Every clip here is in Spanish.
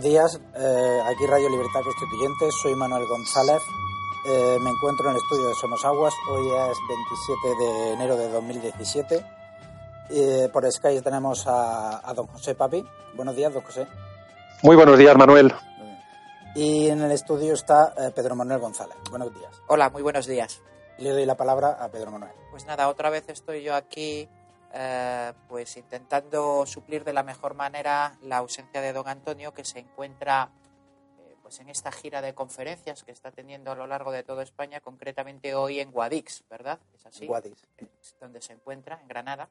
Buenos días, eh, aquí Radio Libertad Constituyente, soy Manuel González, eh, me encuentro en el estudio de Somos Aguas, hoy es 27 de enero de 2017. Eh, por Skype tenemos a, a, don José Papi. Buenos días, don José. Muy buenos días, Manuel. Y en el estudio está eh, Pedro Manuel González. Buenos días. Hola, muy buenos días. Le doy la palabra a Pedro Manuel. Pues nada, otra vez estoy yo aquí eh, pues intentando suplir de la mejor manera la ausencia de don Antonio que se encuentra eh, pues en esta gira de conferencias que está teniendo a lo largo de toda España, concretamente hoy en Guadix, ¿verdad? Es así. Guadix. Es donde se encuentra, en Granada.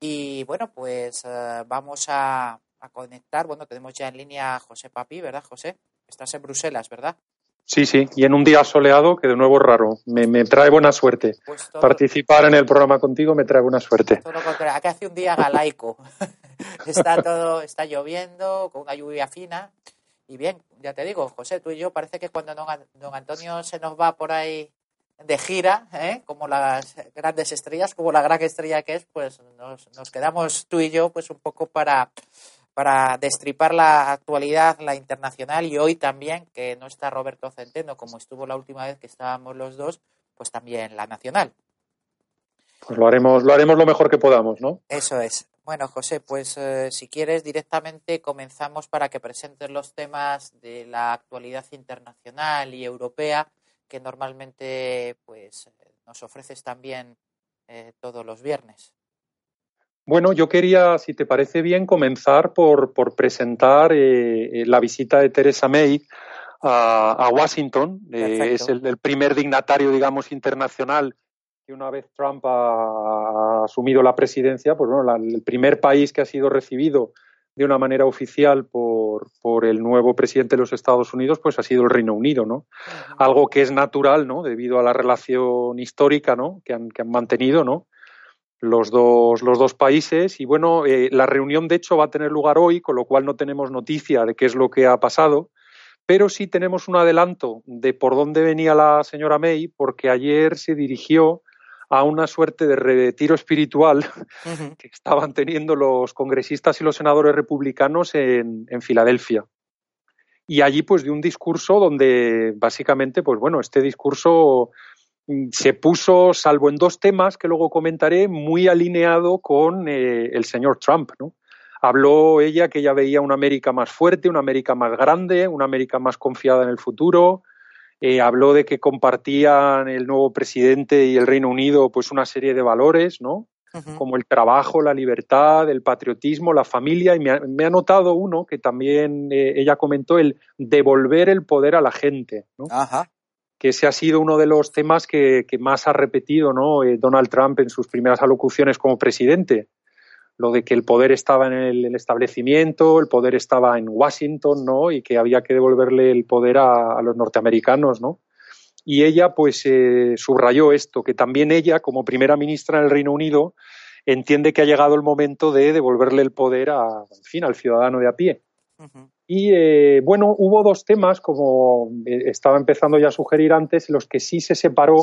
Y bueno, pues eh, vamos a, a, conectar, bueno, tenemos ya en línea a José Papi, ¿verdad, José? Estás en Bruselas, ¿verdad? Sí, sí, y en un día soleado que de nuevo es raro. Me, me trae buena suerte. Pues todo, Participar en el programa contigo me trae buena suerte. todo lo contrario. Aquí hace un día galaico. está todo, está lloviendo, con una lluvia fina. Y bien, ya te digo, José, tú y yo parece que cuando don, don Antonio se nos va por ahí de gira, ¿eh? como las grandes estrellas, como la gran estrella que es, pues nos, nos quedamos tú y yo pues un poco para para destripar la actualidad, la internacional y hoy también, que no está Roberto Centeno, como estuvo la última vez que estábamos los dos, pues también la nacional. Pues lo haremos, lo haremos lo mejor que podamos, ¿no? Eso es. Bueno, José, pues eh, si quieres directamente comenzamos para que presentes los temas de la actualidad internacional y europea que normalmente pues nos ofreces también eh, todos los viernes. Bueno, yo quería, si te parece bien, comenzar por, por presentar eh, la visita de Theresa May a, a Washington. Eh, es el, el, primer dignatario, digamos, internacional que una vez Trump ha, asumido la presidencia, pues bueno, la, el primer país que ha sido recibido de una manera oficial por, por, el nuevo presidente de los Estados Unidos, pues ha sido el Reino Unido, ¿no? Algo que es natural, ¿no? Debido a la relación histórica, ¿no? Que han, que han mantenido, ¿no? Los dos, los dos países. Y bueno, eh, la reunión de hecho va a tener lugar hoy, con lo cual no tenemos noticia de qué es lo que ha pasado, pero sí tenemos un adelanto de por dónde venía la señora May, porque ayer se dirigió a una suerte de retiro espiritual uh -huh. que estaban teniendo los congresistas y los senadores republicanos en, en Filadelfia. Y allí, pues, de un discurso donde básicamente, pues bueno, este discurso se puso, salvo en dos temas que luego comentaré, muy alineado con eh, el señor Trump. ¿no? Habló ella que ella veía una América más fuerte, una América más grande, una América más confiada en el futuro. Eh, habló de que compartían el nuevo presidente y el Reino Unido pues una serie de valores, ¿no? Uh -huh. Como el trabajo, la libertad, el patriotismo, la familia. Y me ha, me ha notado uno que también eh, ella comentó, el devolver el poder a la gente. ¿no? Ajá que ese ha sido uno de los temas que, más ha repetido ¿no? eh, Donald Trump en sus primeras alocuciones como presidente. Lo de que el poder estaba en el, establecimiento, el poder estaba en Washington, ¿no? Y que había que devolverle el poder a, los norteamericanos, ¿no? Y ella, pues, eh, subrayó esto, que también ella, como primera ministra del Reino Unido, entiende que ha llegado el momento de devolverle el poder a, al ciudadano de a pie. Y eh, bueno, hubo dos temas, como eh, estaba empezando ya a sugerir antes, los que sí se separó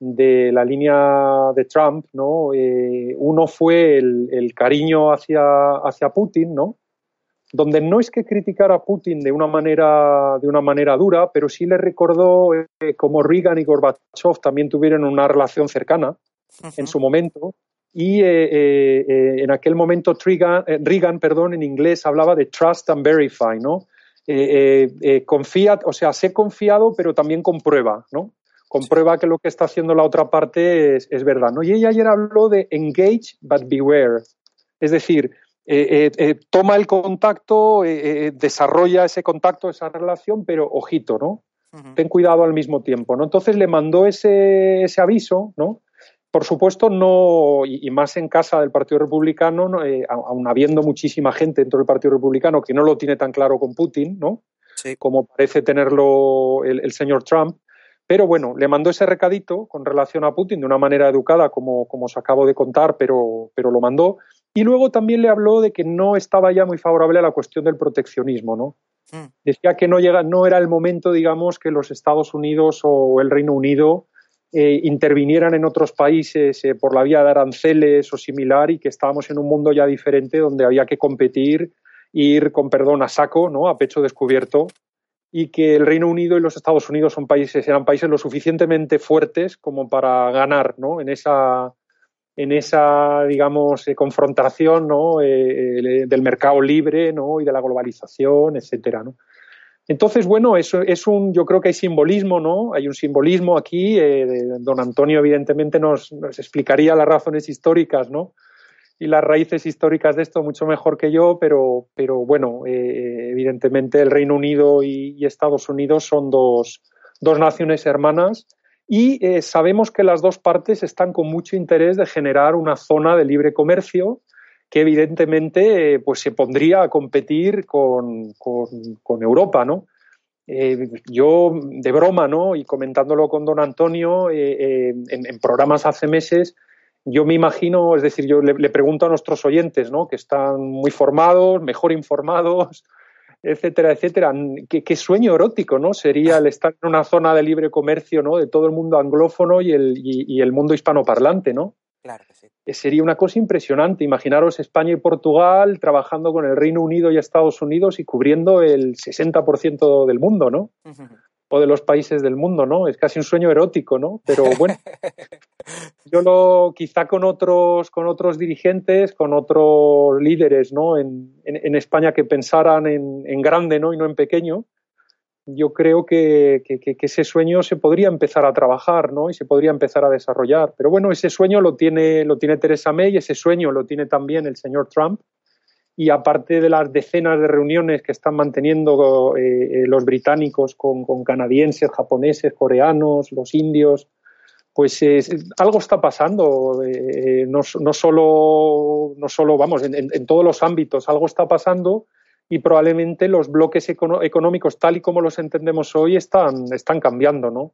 de la línea de Trump, ¿no? Eh, uno fue el, el cariño hacia, hacia, Putin, ¿no? donde no es que criticara a Putin de una manera, de una manera dura, pero sí le recordó eh, cómo Reagan y Gorbachev también tuvieron una relación cercana en su momento. Y eh, eh, en aquel momento Reagan, perdón, en inglés hablaba de trust and verify, ¿no? confía, o sea, sé confiado, pero también comprueba, ¿no? Comprueba que lo que está haciendo la otra parte es, es verdad, ¿no? Y ella ayer habló de engage but beware. Es decir, eh, eh, eh, toma el contacto, desarrolla ese contacto, esa relación, pero ojito, ¿no? Ten cuidado al mismo tiempo, ¿no? Entonces le mandó ese, ese aviso, ¿no? Por supuesto, no, y, más en casa del Partido Republicano, aun habiendo muchísima gente dentro del Partido Republicano que no lo tiene tan claro con Putin, ¿no? Como parece tenerlo el, señor Trump. Pero bueno, le mandó ese recadito con relación a Putin de una manera educada, como, como os acabo de contar, pero, pero lo mandó. Y luego también le habló de que no estaba ya muy favorable a la cuestión del proteccionismo, ¿no? Mm. Decía que no, llega, no era el momento, digamos, que los Estados Unidos o el Reino Unido eh, intervinieran en otros países eh, por la vía de aranceles o similar y que estábamos en un mundo ya diferente donde había que competir, ir con perdón a saco, ¿no? A pecho descubierto y que el Reino Unido y los Estados Unidos son países, eran países lo suficientemente fuertes como para ganar, ¿no? En esa en esa, digamos, eh, confrontación ¿no? Del mercado libre ¿no? y de la globalización, etcétera, ¿no? Entonces, bueno, eso es un, yo creo que hay simbolismo, ¿no? Hay un simbolismo aquí. don Antonio, evidentemente, nos, explicaría las razones históricas, ¿no? Y las raíces históricas de esto mucho mejor que yo, pero, pero bueno, evidentemente el Reino Unido y, y Estados Unidos son dos, dos naciones hermanas y eh, sabemos que las dos partes están con mucho interés de generar una zona de libre comercio que evidentemente eh, pues se pondría a competir con, con, Europa, ¿no? Eh, yo, de broma, ¿no? Y comentándolo con don Antonio en, en, programas hace meses, yo me imagino, es decir, yo le, le, pregunto a nuestros oyentes, ¿no? Que están muy formados, mejor informados, etcétera, etcétera. ¿Qué, sueño erótico, ¿no? Sería el estar en una zona de libre comercio, ¿no? De todo el mundo anglófono y el, y, el mundo hispanoparlante, ¿no? Claro que sí. Sería una cosa impresionante. Imaginaros España y Portugal trabajando con el Reino Unido y Estados Unidos y cubriendo el 60% del mundo, ¿no? o de los países del mundo, ¿no? Es casi un sueño erótico, ¿no? Pero bueno, yo lo, quizá con otros, con otros dirigentes, con otros líderes, ¿no? En, en, España que pensaran en, en, grande, ¿no? Y no en pequeño, yo creo que, ese sueño se podría empezar a trabajar, ¿no? Y se podría empezar a desarrollar. Pero bueno, ese sueño lo tiene, lo tiene Teresa May, ese sueño lo tiene también el señor Trump y aparte de las decenas de reuniones que están manteniendo eh, eh, los británicos con, canadienses, japoneses, coreanos, los indios, pues algo está pasando, eh, no, no, solo, no solo, vamos, en, todos los ámbitos, algo está pasando y probablemente los bloques económicos, tal y como los entendemos hoy, están, están cambiando, ¿no?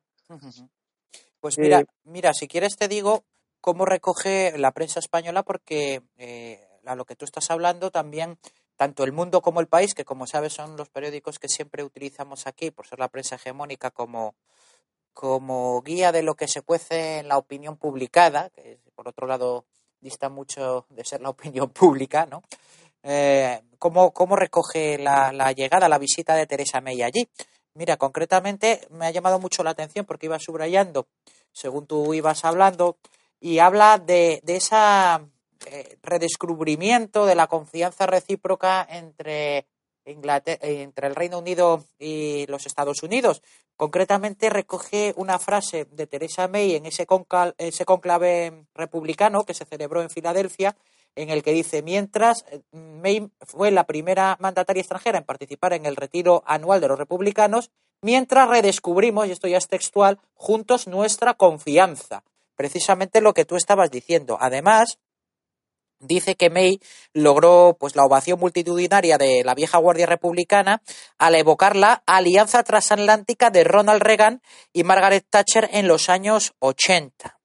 Pues mira, mira, si quieres te digo cómo recoge la prensa española, porque a lo que tú estás hablando, también tanto el mundo como el país, que como sabes son los periódicos que siempre utilizamos aquí por ser la prensa hegemónica como, como guía de lo que se cuece en la opinión publicada, que por otro lado dista mucho de ser la opinión pública, ¿no? Eh, ¿cómo, ¿cómo, recoge la, llegada, la visita de Teresa May allí? Mira, concretamente me ha llamado mucho la atención porque iba subrayando, según tú ibas hablando, y habla de, de esa eh, redescubrimiento de la confianza recíproca entre, entre el Reino Unido y los Estados Unidos. Concretamente recoge una frase de Teresa May en ese, ese conclave republicano que se celebró en Filadelfia, en el que dice, mientras eh, May fue la primera mandataria extranjera en participar en el retiro anual de los republicanos, mientras redescubrimos, y esto ya es textual, juntos nuestra confianza. Precisamente lo que tú estabas diciendo. Además, dice que May logró pues la ovación multitudinaria de la vieja Guardia Republicana al evocar la alianza transatlántica de Ronald Reagan y Margaret Thatcher en los años 80.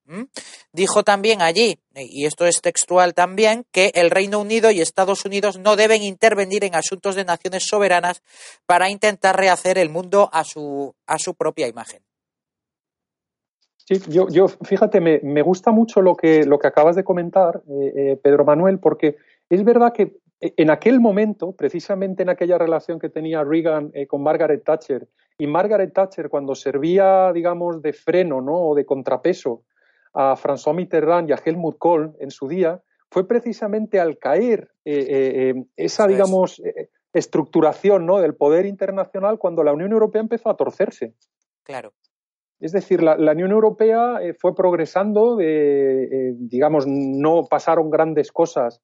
Dijo también allí, y esto es textual también, que el Reino Unido y Estados Unidos no deben intervenir en asuntos de naciones soberanas para intentar rehacer el mundo a su, a su propia imagen. Sí, yo, yo fíjate, me, me, gusta mucho lo que, lo que acabas de comentar, eh, eh, Pedro Manuel, porque es verdad que en aquel momento, precisamente en aquella relación que tenía Reagan eh, con Margaret Thatcher, y Margaret Thatcher cuando servía, digamos, de freno ¿no? o de contrapeso a François Mitterrand y a Helmut Kohl en su día, fue precisamente al caer eh, eh, esa, digamos, estructuración ¿no? del poder internacional cuando la Unión Europea empezó a torcerse. Claro. Es decir, la, Unión Europea fue progresando, de, digamos, no pasaron grandes cosas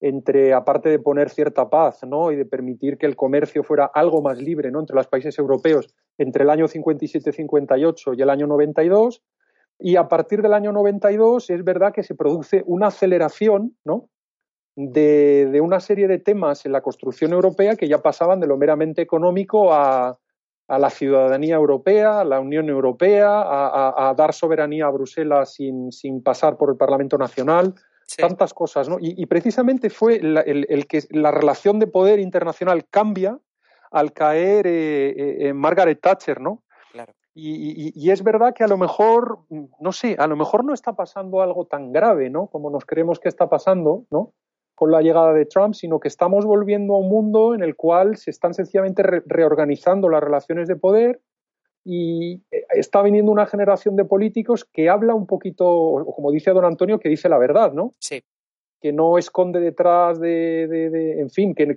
entre, aparte de poner cierta paz ¿no? y de permitir que el comercio fuera algo más libre ¿no? entre los países europeos entre el año 57-58 y el año 92. Y a partir del año 92 es verdad que se produce una aceleración ¿no? de, de una serie de temas en la construcción europea que ya pasaban de lo meramente económico a, a la ciudadanía europea, a la Unión Europea, a, a, dar soberanía a Bruselas sin, sin, pasar por el Parlamento Nacional, tantas cosas, ¿no? Y, precisamente fue el, que la relación de poder internacional cambia al caer eh, eh, Margaret Thatcher, ¿no? Claro. Y, es verdad que a lo mejor, no sé, a lo mejor no está pasando algo tan grave, ¿no? Como nos creemos que está pasando, ¿no? Con la llegada de Trump, sino que estamos volviendo a un mundo en el cual se están sencillamente reorganizando las relaciones de poder, y eh, está viniendo una generación de políticos que habla un poquito, como dice don Antonio, que dice la verdad, ¿no? Sí. Que no esconde detrás de, en fin, que,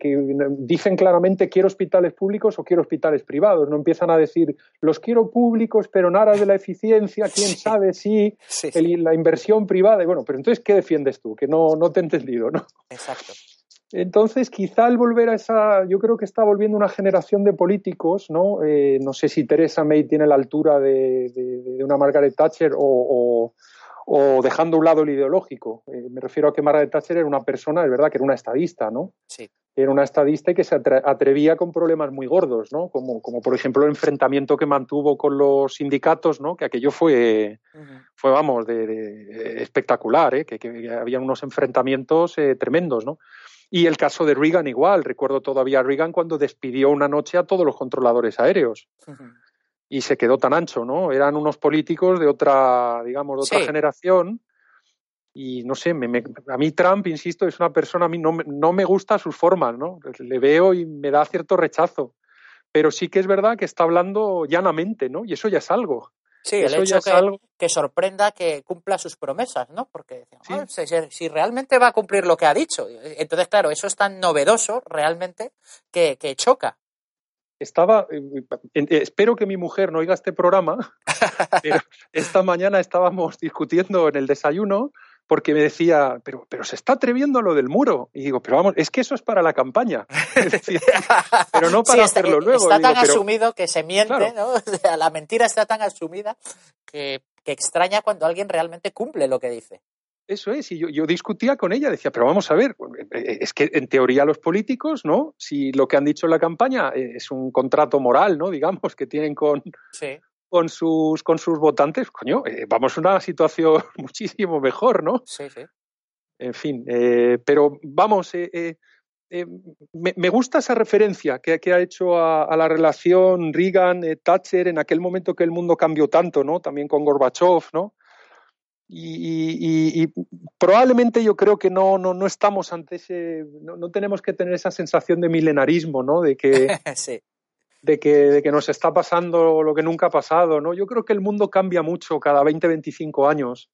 dicen claramente quiero hospitales públicos o quiero hospitales privados. No empiezan a decir los quiero públicos, pero en aras de la eficiencia, quién sabe si la inversión privada. bueno, pero entonces, ¿qué defiendes tú? Que no, no te he entendido, ¿no? Exacto. Entonces, quizá al volver a esa, yo creo que está volviendo una generación de políticos, ¿no? Eh, no sé si Teresa May tiene la altura de, una Margaret Thatcher o, dejando a un lado el ideológico. Eh, me refiero a que Margaret Thatcher era una persona, es verdad que era una estadista, ¿no? Sí. Era una estadista y que se atrevía con problemas muy gordos, ¿no? Como, como por ejemplo el enfrentamiento que mantuvo con los sindicatos, ¿no? Que aquello fue, fue vamos, de, espectacular, ¿eh? Que, que, había unos enfrentamientos tremendos, ¿no? Y el caso de Reagan igual. Recuerdo todavía a Reagan cuando despidió una noche a todos los controladores aéreos. Y se quedó tan ancho, ¿no? Eran unos políticos de otra, digamos, de otra generación. Y no sé, a mí Trump, insisto, es una persona, a mí no, no me gusta sus formas, ¿no? Le veo y me da cierto rechazo. Pero sí que es verdad que está hablando llanamente, ¿no? Y eso ya es algo. Sí, el hecho que, que, sorprenda que cumpla sus promesas, ¿no? Porque si, realmente va a cumplir lo que ha dicho. Entonces, claro, eso es tan novedoso realmente que, choca. Estaba, eh, eh, espero que mi mujer no oiga este programa, pero esta mañana estábamos discutiendo en el desayuno porque me decía, pero, pero se está atreviendo a lo del muro. Y digo, pero vamos, es que eso es para la campaña. pero no para hacerlo luego. Está tan asumido que se miente, ¿no? la mentira está tan asumida que, extraña cuando alguien realmente cumple lo que dice. Eso es, y yo, yo, discutía con ella, decía, pero vamos a ver, eh, es que en teoría los políticos, ¿no? Si lo que han dicho en la campaña es un contrato moral, ¿no? Digamos, que tienen con, sí con sus, con sus votantes, coño, eh, vamos a una situación muchísimo mejor, ¿no? Sí, sí. En fin, eh, pero vamos, eh, me, gusta esa referencia que, ha hecho a, la relación Reagan-Thatcher en aquel momento que el mundo cambió tanto, ¿no? También con Gorbachev, ¿no? Y, probablemente yo creo que no, no, no estamos ante ese, no, no, tenemos que tener esa sensación de milenarismo, ¿no? De que, sí de que, de que nos está pasando lo que nunca ha pasado, ¿no? Yo creo que el mundo cambia mucho cada 20, 25 años.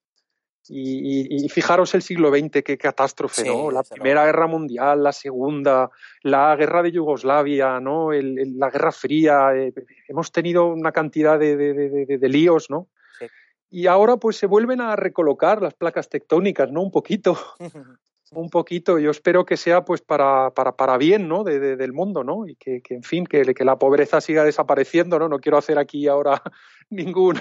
Y, fijaros el siglo XX, qué catástrofe, ¿no? La Primera Guerra Mundial, la Segunda, la Guerra de Yugoslavia, ¿no? la Guerra Fría, eh, hemos tenido una cantidad de, de, líos, ¿no? Y ahora pues se vuelven a recolocar las placas tectónicas, ¿no? Un poquito. un poquito. Yo espero que sea pues para, para, para bien, ¿no? De, del mundo, ¿no? Y que, que en fin, que, que, la pobreza siga desapareciendo, ¿no? No quiero hacer aquí ahora ningún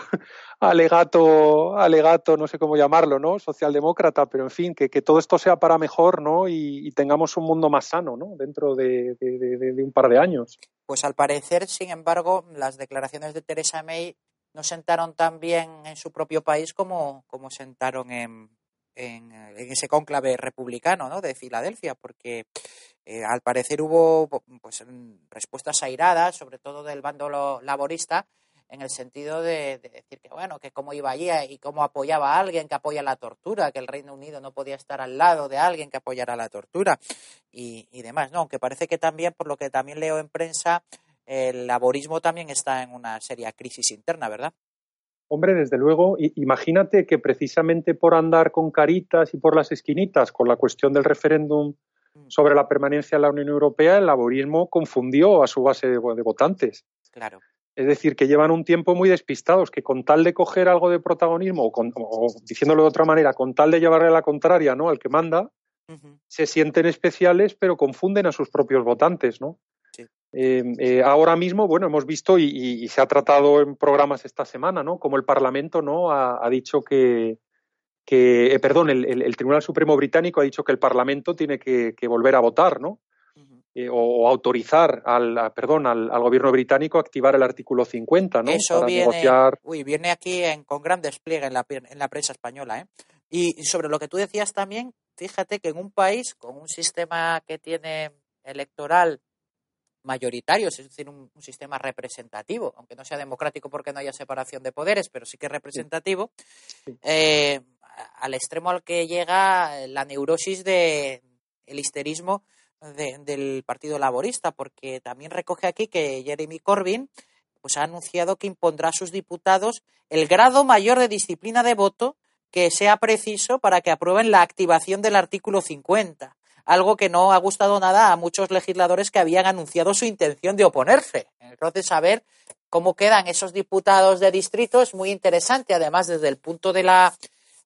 alegato, alegato, no sé cómo llamarlo, ¿no? Socialdemócrata, pero en fin, que, que todo esto sea para mejor, ¿no? Y, tengamos un mundo más sano, ¿no? Dentro de, de un par de años. Pues al parecer, sin embargo, las declaraciones de Teresa May no sentaron tan bien en su propio país como, como sentaron en, en, ese cónclave republicano ¿no? de Filadelfia, porque eh, al parecer hubo pues, respuestas airadas, sobre todo del bando laborista, en el sentido de, decir que, bueno, que cómo iba allí y cómo apoyaba a alguien que apoya la tortura, que el Reino Unido no podía estar al lado de alguien que apoyara la tortura y, y demás, ¿no? Aunque parece que también, por lo que también leo en prensa, el laborismo también está en una seria crisis interna, ¿verdad? Hombre, desde luego, imagínate que precisamente por andar con caritas y por las esquinitas con la cuestión del referéndum mm. sobre la permanencia en la Unión Europea, el laborismo confundió a su base de, votantes. Claro. Es decir, que llevan un tiempo muy despistados, que con tal de coger algo de protagonismo, o, diciéndolo de otra manera, con tal de llevarle a la contraria ¿no? al que manda, se sienten especiales, pero confunden a sus propios votantes, ¿no? Eh, eh, ahora mismo, bueno, hemos visto y, se ha tratado en programas esta semana, ¿no? Como el Parlamento, ¿no? Ha, dicho que, que eh, perdón, el, Tribunal Supremo británico ha dicho que el Parlamento tiene que, volver a votar, ¿no? o, autorizar al, perdón, al, gobierno británico a activar el artículo 50, ¿no? Eso viene, uy, viene aquí en, con gran despliegue en la, en la prensa española, ¿eh? Y sobre lo que tú decías también, fíjate que en un país con un sistema que tiene electoral mayoritario, es decir, un, sistema representativo, aunque no sea democrático porque no haya separación de poderes, pero sí que es representativo, eh, al extremo al que llega la neurosis de el histerismo del Partido Laborista, porque también recoge aquí que Jeremy Corbyn pues ha anunciado que impondrá a sus diputados el grado mayor de disciplina de voto que sea preciso para que aprueben la activación del artículo 50 algo que no ha gustado nada a muchos legisladores que habían anunciado su intención de oponerse. Entonces, saber cómo quedan esos diputados de distrito es muy interesante, además desde el punto de la,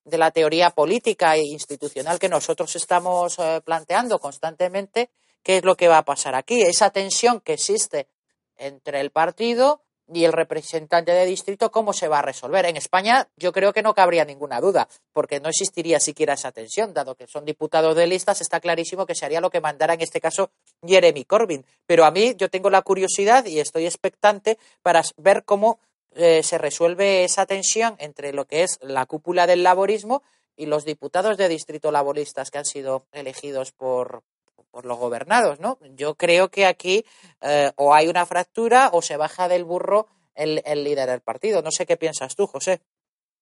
de la teoría política e institucional que nosotros estamos eh, planteando constantemente, qué es lo que va a pasar aquí. Esa tensión que existe entre el partido y el representante de distrito, ¿cómo se va a resolver? En España yo creo que no cabría ninguna duda, porque no existiría siquiera esa tensión, dado que son diputados de listas, está clarísimo que se haría lo que mandara en este caso Jeremy Corbyn. Pero a mí yo tengo la curiosidad y estoy expectante para ver cómo eh, se resuelve esa tensión entre lo que es la cúpula del laborismo y los diputados de distrito laboristas que han sido elegidos por, por los gobernados, ¿no? Yo creo que aquí eh, o hay una fractura o se baja del burro el, líder del partido. No sé qué piensas tú, José.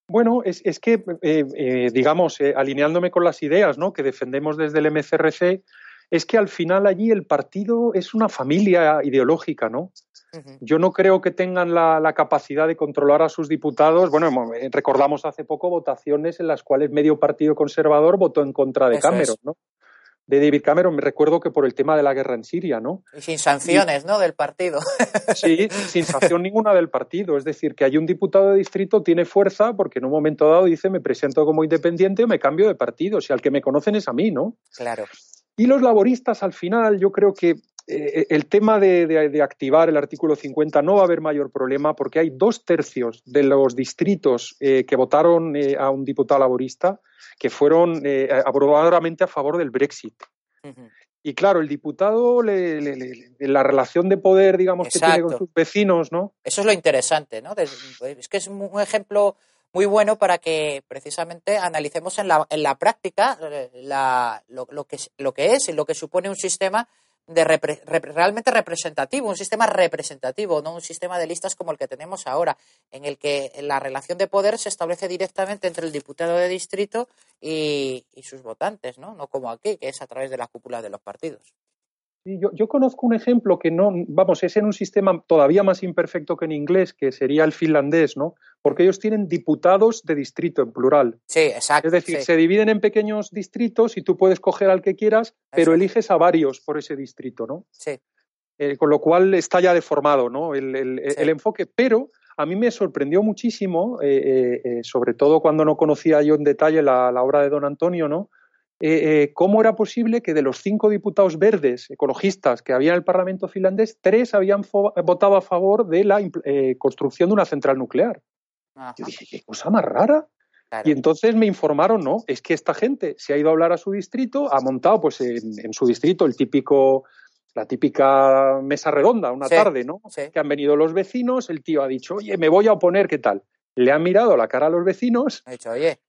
Bueno, es, que, eh, eh, digamos, alineándome con las ideas ¿no? que defendemos desde el MCRC, es que al final allí el partido es una familia ideológica, ¿no? Yo no creo que tengan la, la, capacidad de controlar a sus diputados. Bueno, recordamos hace poco votaciones en las cuales medio partido conservador votó en contra de Cameron, ¿no? De David Cameron, me recuerdo que por el tema de la guerra en Siria, ¿no? Y sin sanciones, ¿no? Del partido. Sí, sin sanción ninguna del partido. Es decir, que hay un diputado de distrito tiene fuerza porque en un momento dado dice me presento como independiente o me cambio de partido. Si al que me conocen es a mí, ¿no? Claro. Y los laboristas, al final, yo creo que eh, el tema de, activar el artículo 50 no va a haber mayor problema porque hay dos tercios de los distritos eh, que votaron eh, a un diputado laborista que fueron abrumadoramente a favor del Brexit. Y claro, el diputado, la relación de poder, digamos, que tiene con sus vecinos, ¿no? Eso es lo interesante, ¿no? Es que es un ejemplo muy bueno para que precisamente analicemos en la, en la práctica lo, lo, que, lo que es y lo que supone un sistema de realmente representativo, un sistema representativo, no un sistema de listas como el que tenemos ahora, en el que la relación de poder se establece directamente entre el diputado de distrito y, y sus votantes, ¿no? no como aquí, que es a través de la cúpula de los partidos yo, conozco un ejemplo que no, vamos, es en un sistema todavía más imperfecto que en inglés, que sería el finlandés, ¿no? Porque ellos tienen diputados de distrito en plural. Sí, exacto. Es decir, se dividen en pequeños distritos y tú puedes coger al que quieras, pero eliges a varios por ese distrito, ¿no? Sí. Eh, con lo cual está ya deformado, ¿no? El, enfoque, pero a mí me sorprendió muchísimo, eh, eh, sobre todo cuando no conocía yo en detalle la, la obra de Don Antonio, ¿no? Eh, eh, cómo era posible que de los cinco diputados verdes ecologistas que había en el Parlamento finlandés, tres habían votado a favor de la eh, construcción de una central nuclear. Yo dije, qué cosa más rara. Y entonces me informaron, no, es que esta gente se ha ido a hablar a su distrito, ha montado pues en, su distrito el típico, la típica mesa redonda una tarde, ¿no? Que han venido los vecinos, el tío ha dicho, oye, me voy a oponer, ¿qué tal? Le han mirado la cara a los vecinos. Ha dicho, oye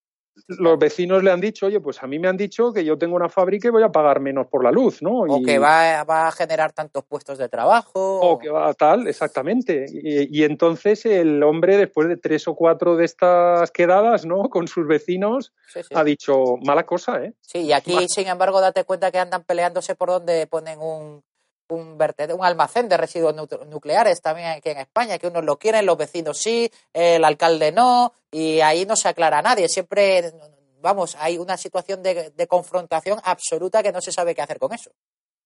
los vecinos le han dicho, oye, pues a mí me han dicho que yo tengo una fábrica y voy a pagar menos por la luz, ¿no? O que va, va, a generar tantos puestos de trabajo. O que va a tal, exactamente. Y, y, entonces el hombre, después de tres o cuatro de estas quedadas, ¿no? Con sus vecinos, sí, sí. ha dicho, mala cosa, ¿eh? Sí, y aquí, Mal. sin embargo, date cuenta que andan peleándose por donde ponen un, un, un almacén de residuos nucleares también aquí en España, que unos lo quieren, los vecinos sí, el alcalde no, y ahí no se aclara nadie. Siempre, vamos, hay una situación de, de confrontación absoluta que no se sabe qué hacer con eso.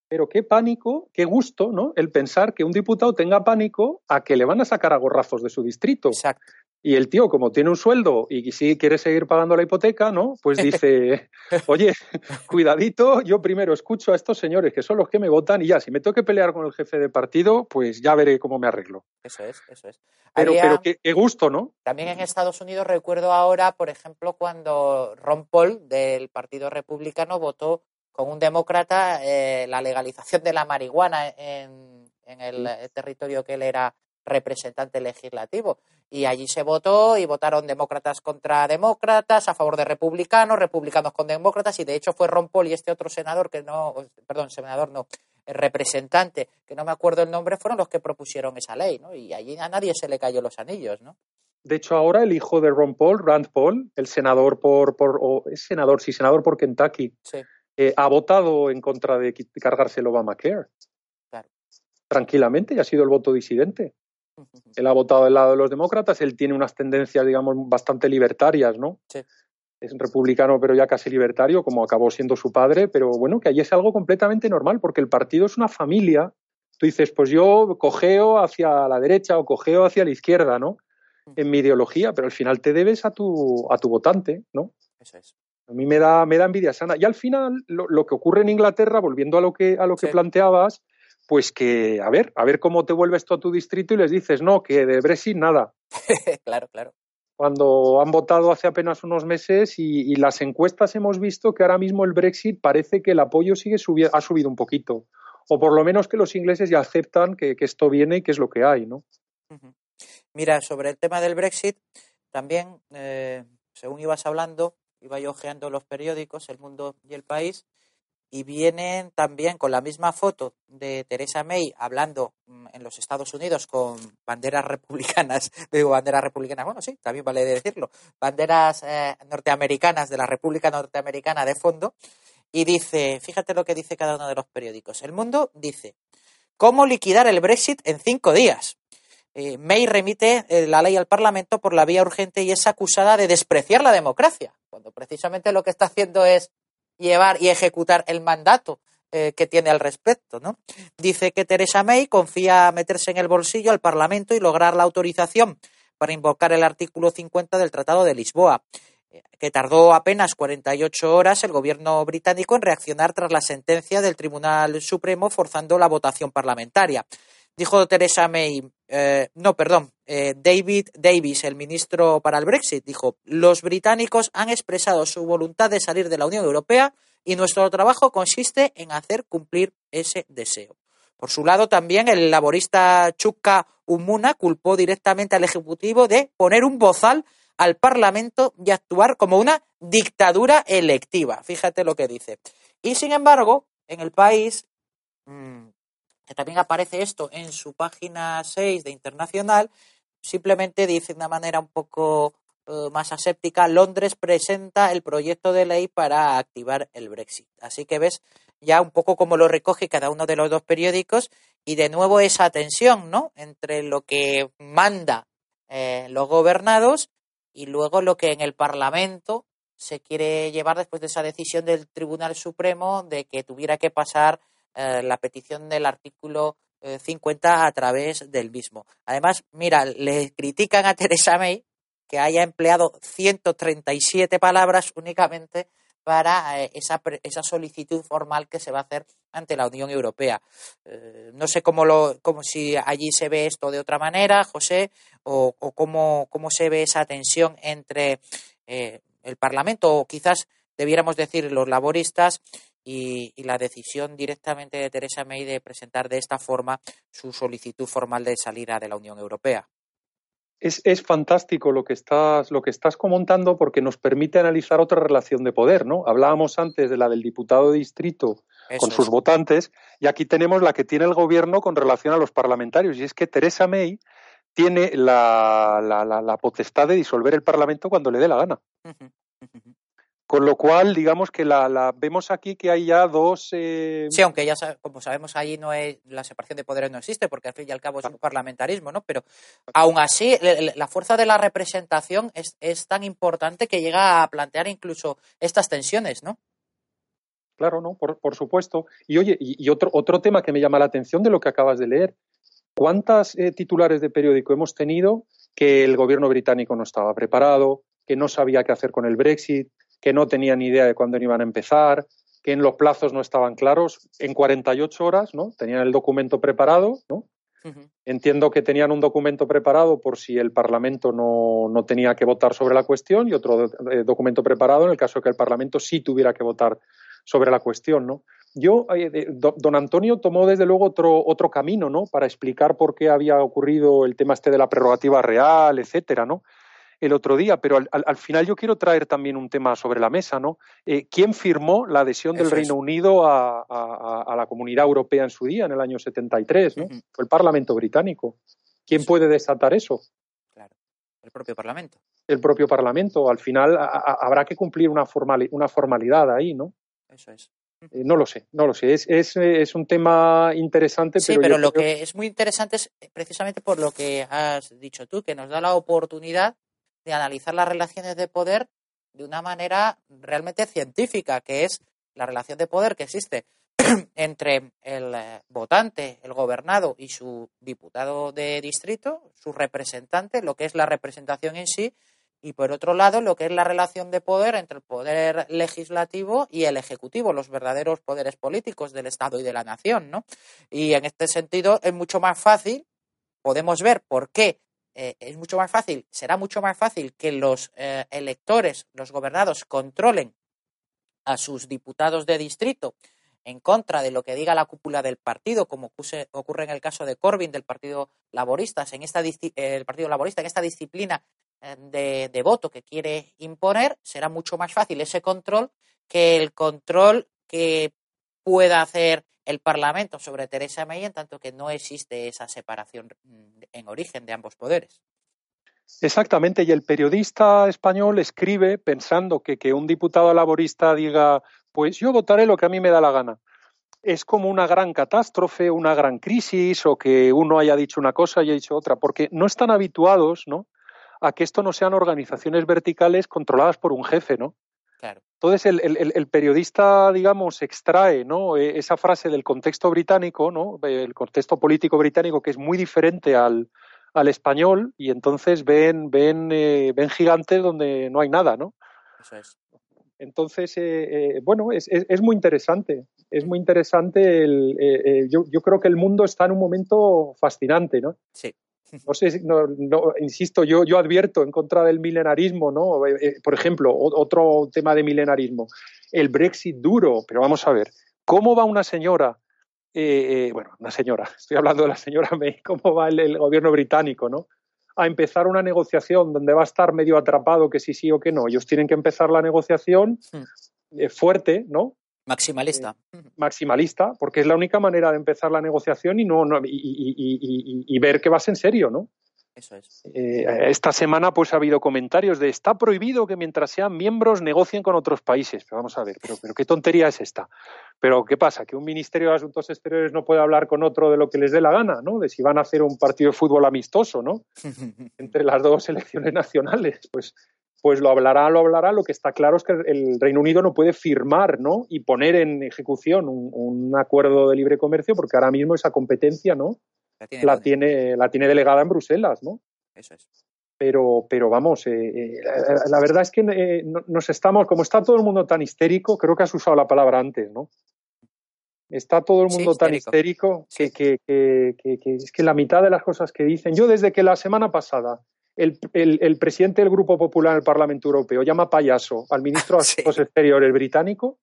Pero qué pánico, qué gusto, ¿no? El pensar que un diputado tenga pánico a que le van a sacar a gorrazos de su distrito. Exacto. Y el tío, como tiene un sueldo y si quiere seguir pagando la hipoteca, ¿no? Pues dice, oye, cuidadito, yo primero escucho a estos señores que son los que me votan y ya, si me tengo que pelear con el jefe de partido, pues ya veré cómo me arreglo. Eso es, eso es. Pero, Había, pero qué, qué, gusto, ¿no? También en Estados Unidos recuerdo ahora, por ejemplo, cuando Ron Paul del Partido Republicano votó con un demócrata eh, la legalización de la marihuana en, en el territorio que él era representante legislativo. Y allí se votó y votaron demócratas contra demócratas, a favor de republicanos, republicanos con demócratas, y de hecho fue Ron Paul y este otro senador que no, perdón, senador no, el representante, que no me acuerdo el nombre, fueron los que propusieron esa ley, ¿no? Y allí a nadie se le cayó los anillos, ¿no? De hecho, ahora el hijo de Ron Paul, Rand Paul, el senador por, por o es senador, sí, senador por Kentucky, sí. eh, ha votado en contra de cargarse el Obamacare. Claro. Tranquilamente y ha sido el voto disidente. Él ha votado del lado de los demócratas, él tiene unas tendencias, digamos, bastante libertarias, ¿no? Sí. Es republicano, pero ya casi libertario, como acabó siendo su padre, pero bueno, que allí es algo completamente normal, porque el partido es una familia. Tú dices, pues yo cogeo hacia la derecha o cogeo hacia la izquierda, ¿no? En mi ideología, pero al final te debes a tu, a tu votante, ¿no? Eso es. A mí me da, me da envidia sana. Y al final, lo, lo que ocurre en Inglaterra, volviendo a lo que, a lo que sí. planteabas, pues que, a ver, a ver cómo te vuelves tú a tu distrito y les dices, no, que de Brexit nada. claro, claro. Cuando han votado hace apenas unos meses y, y, las encuestas hemos visto que ahora mismo el Brexit parece que el apoyo sigue subi ha subido un poquito. O por lo menos que los ingleses ya aceptan que, que esto viene y que es lo que hay, ¿no? Uh -huh. Mira, sobre el tema del Brexit, también, eh, según ibas hablando, iba yo ojeando los periódicos, El Mundo y El País, y vienen también con la misma foto de Teresa May hablando mm, en los Estados Unidos con banderas republicanas, digo banderas republicanas, bueno, sí, también vale decirlo, banderas eh, norteamericanas de la República Norteamericana de fondo, y dice, fíjate lo que dice cada uno de los periódicos. El Mundo dice, ¿cómo liquidar el Brexit en cinco días? Eh, May remite eh, la ley al Parlamento por la vía urgente y es acusada de despreciar la democracia, cuando precisamente lo que está haciendo es llevar y ejecutar el mandato eh, que tiene al respecto. ¿no? Dice que Teresa May confía meterse en el bolsillo al Parlamento y lograr la autorización para invocar el artículo 50 del Tratado de Lisboa, eh, que tardó apenas 48 horas el gobierno británico en reaccionar tras la sentencia del Tribunal Supremo forzando la votación parlamentaria. Dijo Teresa May, eh, no, perdón, eh, David Davis, el ministro para el Brexit, dijo, los británicos han expresado su voluntad de salir de la Unión Europea y nuestro trabajo consiste en hacer cumplir ese deseo. Por su lado, también el laborista Chuka Umuna culpó directamente al Ejecutivo de poner un bozal al Parlamento y actuar como una dictadura electiva. Fíjate lo que dice. Y sin embargo, en el país, mmm, también aparece esto en su página 6 de Internacional, simplemente dice de una manera un poco uh, más aséptica, Londres presenta el proyecto de ley para activar el Brexit. Así que ves ya un poco cómo lo recoge cada uno de los dos periódicos y de nuevo esa tensión, ¿no? Entre lo que manda eh, los gobernados y luego lo que en el Parlamento se quiere llevar después de esa decisión del Tribunal Supremo de que tuviera que pasar eh, la petición del artículo eh, 50 a través del mismo. Además, mira, le critican a Teresa May que haya empleado 137 palabras únicamente para eh, esa, esa, solicitud formal que se va a hacer ante la Unión Europea. Eh, no sé cómo lo, como si allí se ve esto de otra manera, José, o, cómo, cómo, se ve esa tensión entre eh, el Parlamento, o quizás debiéramos decir los laboristas y, y, la decisión directamente de Teresa May de presentar de esta forma su solicitud formal de salida de la Unión Europea. es, es, fantástico lo que estás lo que estás comentando porque nos permite analizar otra relación de poder, ¿no? Hablábamos antes de la del diputado de distrito con sus votantes y aquí tenemos la que tiene el gobierno con relación a los parlamentarios y es que Teresa May tiene la, la, la, potestad de disolver el Parlamento cuando le dé la gana. Con lo cual, digamos que la, la, vemos aquí que hay ya dos. Eh... Sí, aunque ya como sabemos ahí no es la separación de poderes no existe porque al fin y al cabo es un parlamentarismo, ¿no? Pero aún así la fuerza de la representación es, es tan importante que llega a plantear incluso estas tensiones, ¿no? Claro, no, por, por supuesto. Y oye, y, y, otro otro tema que me llama la atención de lo que acabas de leer. ¿Cuántas eh, titulares de periódico hemos tenido que el gobierno británico no estaba preparado, que no sabía qué hacer con el Brexit, que no tenían ni idea de cuándo iban a empezar, que en los plazos no estaban claros. En 48 horas, ¿no? Tenían el documento preparado, ¿no? Entiendo que tenían un documento preparado por si el Parlamento no, no tenía que votar sobre la cuestión y otro eh, documento preparado en el caso de que el Parlamento sí tuviera que votar sobre la cuestión, ¿no? Yo, eh, don Antonio tomó desde luego otro, otro camino, ¿no? Para explicar por qué había ocurrido el tema este de la prerrogativa real, etcétera, ¿no? El otro día, pero al, al, final yo quiero traer también un tema sobre la mesa, ¿no? Eh, ¿Quién firmó la adhesión del Reino Unido a, a, a, la Comunidad Europea en su día, en el año 73? ¿no? Uh -huh. Fue el Parlamento británico. ¿Quién puede desatar eso? Claro, el propio Parlamento. El propio Parlamento. Al final habrá que cumplir una, una formalidad ahí, ¿no? Eso es. Eh, no lo sé, no lo sé. Es, es, es un tema interesante. Sí, pero, pero lo creo... que es muy interesante es precisamente por lo que has dicho tú, que nos da la oportunidad de analizar las relaciones de poder de una manera realmente científica, que es la relación de poder que existe entre el eh, votante, el gobernado y su diputado de distrito, su representante, lo que es la representación en sí, y por otro lado lo que es la relación de poder entre el poder legislativo y el ejecutivo, los verdaderos poderes políticos del Estado y de la nación, ¿no? Y en este sentido es mucho más fácil, podemos ver por qué eh, es mucho más fácil, será mucho más fácil que los eh, electores, los gobernados, controlen a sus diputados de distrito en contra de lo que diga la cúpula del partido, como ocurre en el caso de Corbyn del Partido Laborista, en esta el Partido Laborista, en esta disciplina eh, de, de, voto que quiere imponer, será mucho más fácil ese control que el control que pueda hacer el Parlamento sobre Teresa May, en tanto que no existe esa separación mm, en origen de ambos poderes. Exactamente, y el periodista español escribe pensando que que un diputado laborista diga, pues yo votaré lo que a mí me da la gana. Es como una gran catástrofe, una gran crisis, o que uno haya dicho una cosa y haya dicho otra, porque no están habituados, ¿no? A que esto no sean organizaciones verticales controladas por un jefe, ¿no? Entonces el, el, el, periodista, digamos, extrae ¿no? E, esa frase del contexto británico, ¿no? el contexto político británico, que es muy diferente al, al español, y entonces ven, ven, eh, ven gigantes donde no hay nada, ¿no? Eso es. Entonces, eh, eh, bueno, es, es, es, muy interesante. Es muy interesante. El, eh, yo, yo creo que el mundo está en un momento fascinante, ¿no? Sí. No sé, no, no, insisto, yo, yo advierto en contra del milenarismo, ¿no? Eh, por ejemplo, otro tema de milenarismo, el Brexit duro, pero vamos a ver, ¿cómo va una señora, eh, eh, bueno, una señora, estoy hablando de la señora May, cómo va el, el, gobierno británico, ¿no? A empezar una negociación donde va a estar medio atrapado que sí, sí o que no. Ellos tienen que empezar la negociación eh, fuerte, ¿no? Maximalista. Eh, maximalista, porque es la única manera de empezar la negociación y, no, no y, y, y, y, ver que vas en serio, ¿no? Eso es. Eh, esta semana pues ha habido comentarios de está prohibido que mientras sean miembros negocien con otros países. Pero vamos a ver, pero, pero qué tontería es esta. Pero ¿qué pasa? Que un Ministerio de Asuntos Exteriores no puede hablar con otro de lo que les dé la gana, ¿no? De si van a hacer un partido de fútbol amistoso, ¿no? Entre las dos selecciones nacionales. Pues pues lo hablará, lo hablará. Lo que está claro es que el Reino Unido no puede firmar ¿no? y poner en ejecución un, un acuerdo de libre comercio porque ahora mismo esa competencia no La tiene, la tiene, la tiene delegada en Bruselas, ¿no? Eso es. Pero, pero vamos, eh, eh, la, la, verdad es que eh, nos estamos, como está todo el mundo tan histérico, creo que has usado la palabra antes, ¿no? Está todo el mundo Sí, tan histérico. histérico que, que, que, que, es que la mitad de las cosas que dicen, yo desde que la semana pasada el, el, el, presidente del Grupo Popular en el Parlamento Europeo llama payaso al ministro de Asuntos sí. Exteriores británico,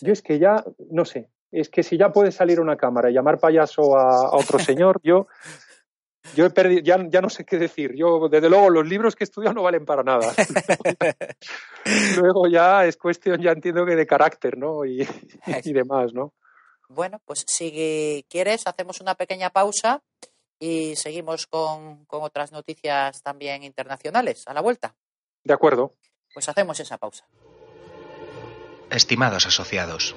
yo es que ya, no sé, es que si ya puede salir una cámara y llamar payaso a, a otro señor, yo, yo he perdido, ya, ya, no sé qué decir. Yo, desde luego, los libros que he estudiado no valen para nada. Luego ya es cuestión, ya entiendo que de carácter, ¿no? Y, y demás, ¿no? Bueno, pues si quieres, hacemos una pequeña pausa y seguimos con, con otras noticias también internacionales a la vuelta. De acuerdo. Pues hacemos esa pausa. Estimados asociados,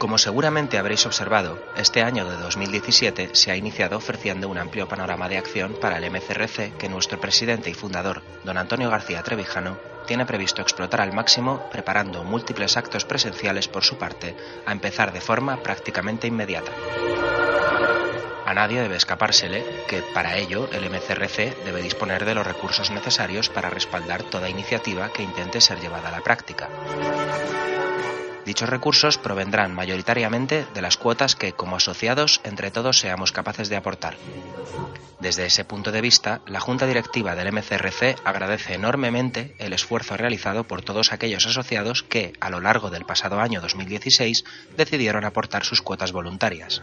como seguramente habréis observado, este año de 2017 se ha iniciado ofreciendo un amplio panorama de acción para el MCRC que nuestro presidente y fundador, don Antonio García Trevijano, tiene previsto explotar al máximo preparando múltiples actos presenciales por su parte, a empezar de forma prácticamente inmediata. A nadie debe escapársele que, para ello, el MCRC debe disponer de los recursos necesarios para respaldar toda iniciativa que intente ser llevada a la práctica. Dichos recursos provendrán mayoritariamente de las cuotas que, como asociados, entre todos seamos capaces de aportar. Desde ese punto de vista, la Junta Directiva del MCRC agradece enormemente el esfuerzo realizado por todos aquellos asociados que, a lo largo del pasado año 2016, decidieron aportar sus cuotas voluntarias,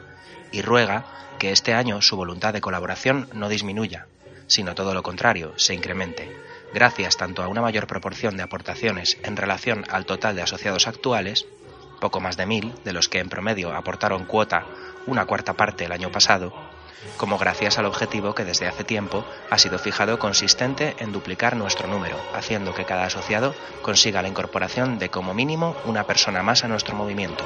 y ruega que este año su voluntad de colaboración no disminuya, sino todo lo contrario, se incremente, gracias tanto a una mayor proporción de aportaciones en relación al total de asociados actuales, poco más de mil, de los que en promedio aportaron cuota una cuarta parte el año pasado, como gracias al objetivo que desde hace tiempo ha sido fijado consistente en duplicar nuestro número, haciendo que cada asociado consiga la incorporación de como mínimo una persona más a nuestro movimiento.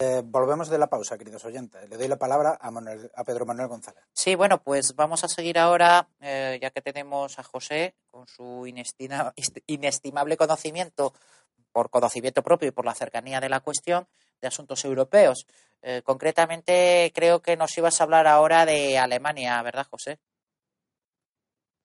Eh, volvemos de la pausa, queridos oyentes. Le doy la palabra a, Manuel, a Pedro Manuel González. Sí, bueno, pues vamos a seguir ahora, eh, ya que tenemos a José con su inestima, inestimable conocimiento, por conocimiento propio y por la cercanía de la cuestión, de asuntos europeos. Eh, concretamente, creo que nos ibas a hablar ahora de Alemania, ¿verdad, José?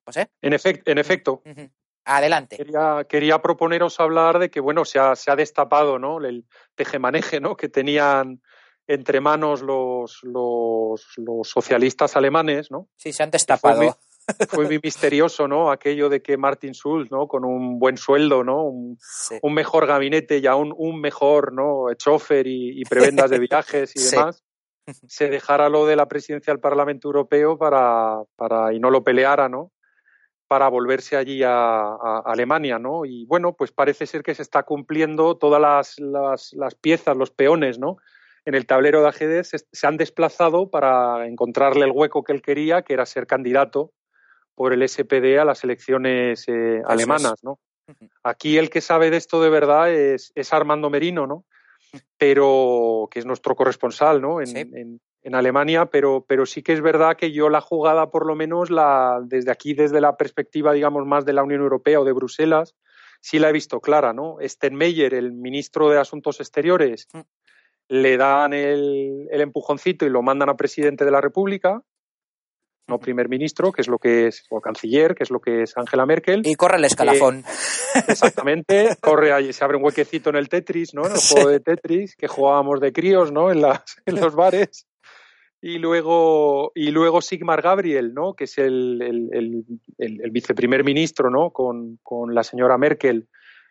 ¿José? En, efect en efecto. Uh -huh. Adelante. Quería, quería, proponeros hablar de que, bueno, se ha, se ha destapado ¿no? el tejemaneje ¿no? que tenían entre manos los, los, los, socialistas alemanes, ¿no? Sí, se han destapado. Fue muy, fue muy, misterioso, ¿no? Aquello de que Martin Schulz, ¿no? Con un buen sueldo, ¿no? Un, sí. un mejor gabinete y aún un mejor, ¿no? Chofer y, y prebendas de viajes y sí. demás, se dejara lo de la presidencia del Parlamento Europeo para, para y no lo peleara, ¿no? Para volverse allí a, a, Alemania, ¿no? Y bueno, pues parece ser que se está cumpliendo todas las, las, las piezas, los peones, ¿no? En el tablero de ajedrez se, se, han desplazado para encontrarle el hueco que él quería, que era ser candidato por el SPD a las elecciones eh, alemanas, ¿no? Aquí el que sabe de esto de verdad es, es Armando Merino, ¿no? Pero que es nuestro corresponsal, ¿no? En, sí. en, en Alemania, pero, pero sí que es verdad que yo la jugada, por lo menos, la, desde aquí, desde la perspectiva, digamos, más de la Unión Europea o de Bruselas, sí la he visto clara, ¿no? Steinmeier, el ministro de Asuntos Exteriores, mm. le dan el, el, empujoncito y lo mandan a presidente de la República, no primer ministro, que es lo que es, o canciller, que es lo que es Angela Merkel. Y corre el escalafón. Eh, exactamente, corre ahí, se abre un huequecito en el Tetris, ¿no? En el juego de Tetris, que jugábamos de críos, ¿no? En, las, en los bares y luego, y luego Sigmar Gabriel, ¿no? que es el, el, el, el viceprimer ministro ¿no? con, con, la señora Merkel.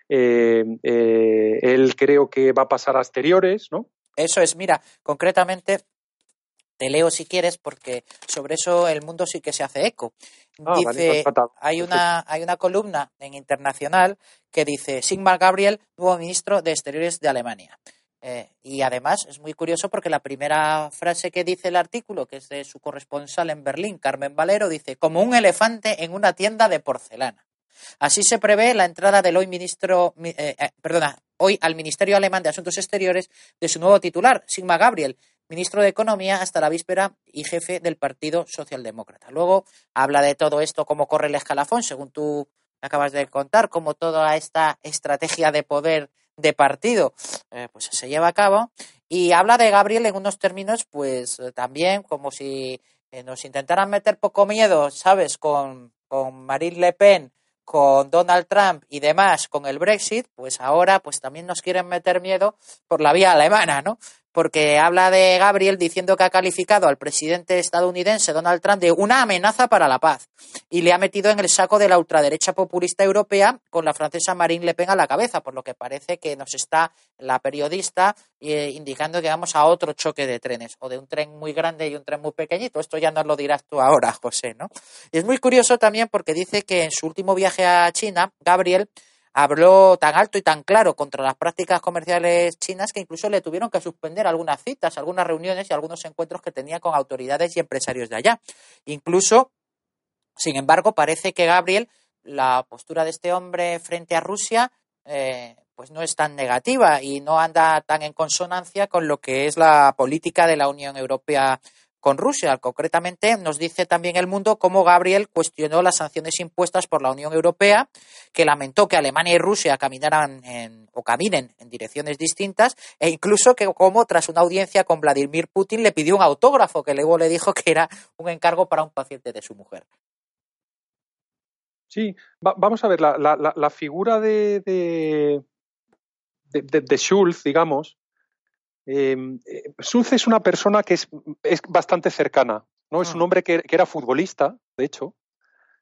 Eh, eh, él creo que va a pasar a exteriores, ¿no? Eso es, mira, concretamente te leo si quieres, porque sobre eso el mundo sí que se hace eco. Ah, dice, vale, hay, una, hay una columna en Internacional que dice Sigmar Gabriel, nuevo ministro de Exteriores de Alemania. Eh, y además es muy curioso porque la primera frase que dice el artículo, que es de su corresponsal en Berlín, Carmen Valero, dice, como un elefante en una tienda de porcelana. Así se prevé la entrada del hoy ministro, eh, eh, perdona, hoy al Ministerio Alemán de Asuntos Exteriores de su nuevo titular, Sigmar Gabriel, ministro de Economía hasta la víspera y jefe del Partido Socialdemócrata. Luego habla de todo esto, cómo corre el escalafón, según tú acabas de contar, cómo toda esta estrategia de poder de partido eh, pues se lleva a cabo Y habla de Gabriel en unos términos, pues también como si nos intentaran meter poco miedo, ¿sabes? Con, con Marine Le Pen con Donald Trump y demás con el Brexit, pues ahora pues también nos quieren meter miedo por la vía alemana, ¿no? Porque habla de Gabriel diciendo que ha calificado al presidente estadounidense Donald Trump de una amenaza para la paz y le ha metido en el saco de la ultraderecha populista europea con la francesa Marine Le Pen a la cabeza, por lo que parece que nos está la periodista eh, indicando que vamos a otro choque de trenes, o de un tren muy grande y un tren muy pequeñito. Esto ya nos lo dirás tú ahora, José, ¿no? Es muy curioso también porque dice que en su último viaje a China, Gabriel habló tan alto y tan claro contra las prácticas comerciales chinas que incluso le tuvieron que suspender algunas citas, algunas reuniones y algunos encuentros que tenía con autoridades y empresarios de allá. Incluso, sin embargo, parece que Gabriel, la postura de este hombre frente a Rusia, eh, pues no es tan negativa y no anda tan en consonancia con lo que es la política de la Unión Europea con Rusia. Concretamente, nos dice también el mundo cómo Gabriel cuestionó las sanciones impuestas por la Unión Europea, que lamentó que Alemania y Rusia caminaran o caminen en direcciones distintas, e incluso que como tras una audiencia con Vladimir Putin le pidió un autógrafo, que luego le dijo que era un encargo para un paciente de su mujer. Sí, vamos a ver, la, figura de, de, de Schulz, digamos, Em, eh, es una persona que es, bastante cercana, ¿no? Es un ah. hombre que, era futbolista, de hecho,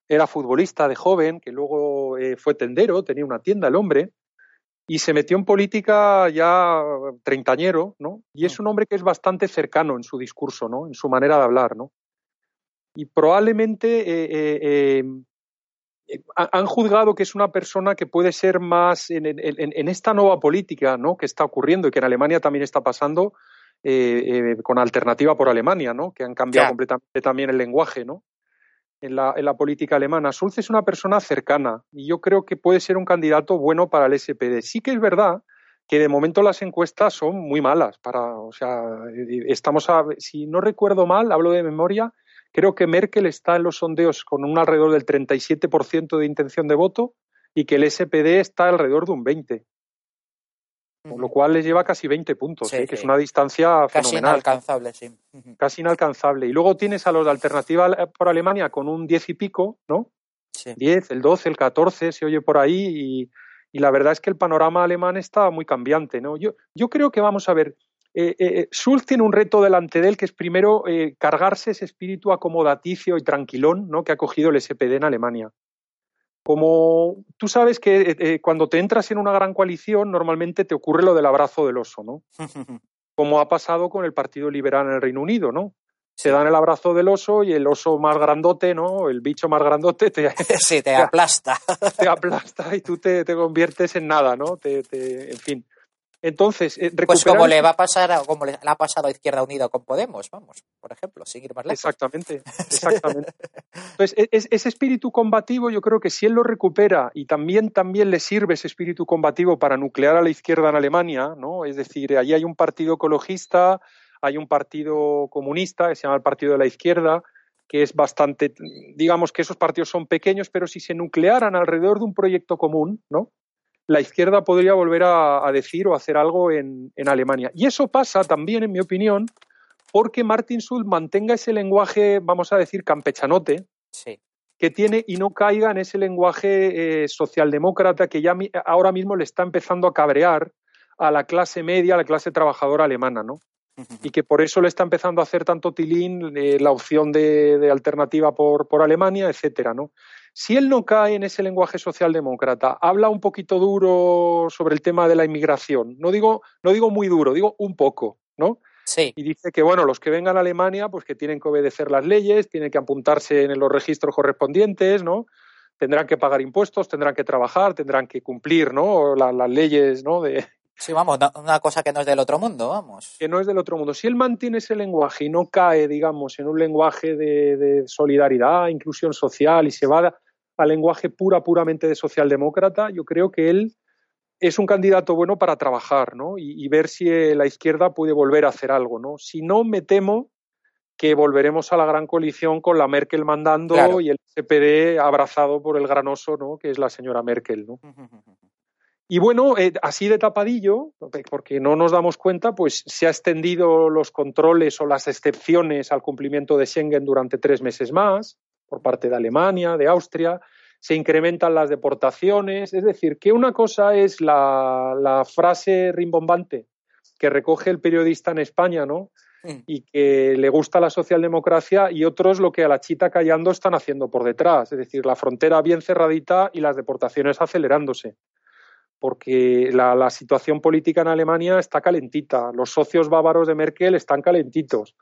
era futbolista de joven, que luego eh, fue tendero, tenía una tienda el hombre, y se metió en política ya treintañero, ¿no? Y es ah. un hombre que es bastante cercano en su discurso, ¿no? En su manera de hablar, ¿no? Y probablemente eh, em, han juzgado que es una persona que puede ser más en, esta nueva política ¿no? que está ocurriendo y que en Alemania también está pasando eh, eh, con alternativa por Alemania, ¿no? que han cambiado completamente también el lenguaje ¿no? en, la, en la política alemana. Schulz es una persona cercana y yo creo que puede ser un candidato bueno para el SPD. Sí que es verdad que de momento las encuestas son muy malas para, o sea, estamos a, si no recuerdo mal, hablo de memoria, Creo que Merkel está en los sondeos con un alrededor del 37% de intención de voto y que el SPD está alrededor de un 20%. Con lo cual les lleva casi 20 puntos, ¿eh? que es una distancia casi inalcanzable, sí. Casi inalcanzable. Y luego tienes a los de Alternativa por Alemania con un 10 y pico, ¿no? Sí. 10, el 12, el 14, se oye por ahí y, y, la verdad es que el panorama alemán está muy cambiante, ¿no? Yo, yo creo que vamos a ver, eh, eh, Schulz tiene un reto delante de él que es primero eh, cargarse ese espíritu acomodaticio y tranquilón ¿no? que ha cogido el SPD en Alemania. Como tú sabes que eh, cuando te entras en una gran coalición normalmente te ocurre lo del abrazo del oso, ¿no? Como ha pasado con el Partido Liberal en el Reino Unido, ¿no? se dan el abrazo del oso y el oso más grandote, ¿no? El bicho más grandote te, sí, te aplasta. Te aplasta y tú te, te conviertes en nada, ¿no? Te, te, en fin. Entonces, eh, Pues como le va a pasar, como le, ha pasado a Izquierda Unida con Podemos, vamos, por ejemplo, seguir más lejos. Exactamente, exactamente. Entonces, e, ese espíritu combativo yo creo que si él lo recupera y también, también le sirve ese espíritu combativo para nuclear a la izquierda en Alemania, ¿no? Es decir, allí hay un partido ecologista, hay un partido comunista que se llama el Partido de la Izquierda, que es bastante, digamos que esos partidos son pequeños, pero si se nuclearan alrededor de un proyecto común, ¿no? La izquierda podría volver a, decir o hacer algo en, Alemania. Y eso pasa también, en mi opinión, porque Martin Schulz mantenga ese lenguaje, vamos a decir, campechanote, que tiene y no caiga en ese lenguaje eh, socialdemócrata que ya ahora mismo le está empezando a cabrear a la clase media, a la clase trabajadora alemana, ¿no? Y que por eso le está empezando a hacer tanto tilín eh, la opción de, de alternativa por, por Alemania, etcétera, ¿no? Si él no cae en ese lenguaje socialdemócrata, habla un poquito duro sobre el tema de la inmigración, no digo, no digo muy duro, digo un poco, ¿no? Sí. Y dice que, bueno, los que vengan a Alemania, pues que tienen que obedecer las leyes, tienen que apuntarse en los registros correspondientes, ¿no? Tendrán que pagar impuestos, tendrán que trabajar, tendrán que cumplir, ¿no? las leyes, ¿no? De, Sí, vamos, una cosa que no es del otro mundo, vamos. Que no es del otro mundo. Si él mantiene ese lenguaje y no cae, digamos, en un lenguaje de, solidaridad, inclusión social y se va al lenguaje pura, puramente de socialdemócrata, yo creo que él es un candidato bueno para trabajar, ¿no? Y, ver si la izquierda puede volver a hacer algo, ¿no? Si no, me temo que volveremos a la gran coalición con la Merkel mandando y el SPD abrazado por el granoso, ¿no? Que es la señora Merkel, ¿no? Y bueno, eh, así de tapadillo, porque no nos damos cuenta, pues se ha extendido los controles o las excepciones al cumplimiento de Schengen durante tres meses más por parte de Alemania, de Austria, se incrementan las deportaciones, es decir, que una cosa es la, la frase rimbombante que recoge el periodista en España, ¿no? Y que le gusta la socialdemocracia y otros lo que a la chita callando están haciendo por detrás, es decir, la frontera bien cerradita y las deportaciones acelerándose, porque la, situación política en Alemania está calentita, los socios bávaros de Merkel están calentitos.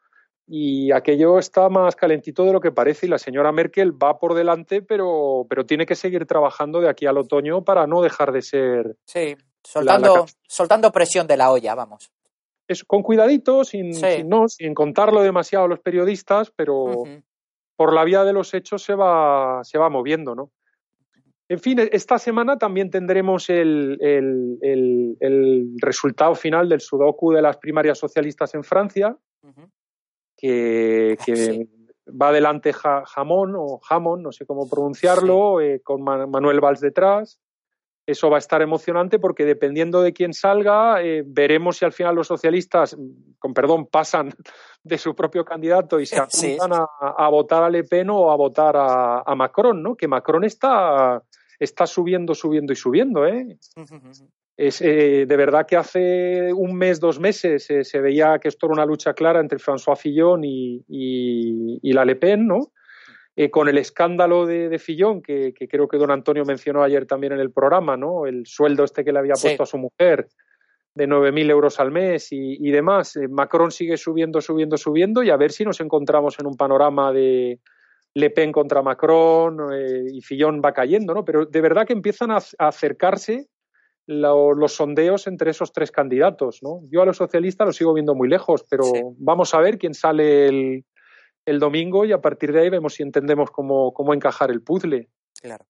Y aquello está más calentito de lo que parece. Y la señora Merkel va por delante, pero, pero tiene que seguir trabajando de aquí al otoño para no dejar de ser... Sí, soltando, soltando presión de la olla, vamos. Con cuidadito, sin, no, sin contarlo demasiado a los periodistas, pero por la vía de los hechos se va, se va moviendo, ¿no? En fin, esta semana también tendremos el, el, resultado final del sudoku de las primarias socialistas en Francia, que, va adelante Jamón o Jamón, no sé cómo pronunciarlo, eh, con Manuel Valls detrás eso va a estar emocionante porque dependiendo de quién salga, eh, veremos si al final los socialistas, con perdón, pasan de su propio candidato y se apuntan A, votar a Le Pen o a votar a, Macron, ¿no? Que Macron está, está subiendo, subiendo y subiendo, ¿eh? Es, eh, de verdad que hace un mes, dos meses eh, se veía que esto era una lucha clara entre François Fillon y, y la Le Pen, ¿no? Eh, con el escándalo de, Fillón, que, creo que don Antonio mencionó ayer también en el programa, ¿no? El sueldo este que le había puesto a su mujer de 9.000 euros al mes y, demás. Eh, Macron sigue subiendo, subiendo, subiendo y a ver si nos encontramos en un panorama de Le Pen contra Macron eh, y Fillón va cayendo, ¿no? Pero de verdad que empiezan a, acercarse los sondeos entre esos tres candidatos, ¿no? Yo a los socialistas los sigo viendo muy lejos, pero vamos a ver quién sale el, el domingo y a partir de ahí vemos si entendemos cómo, cómo encajar el puzzle. Claro.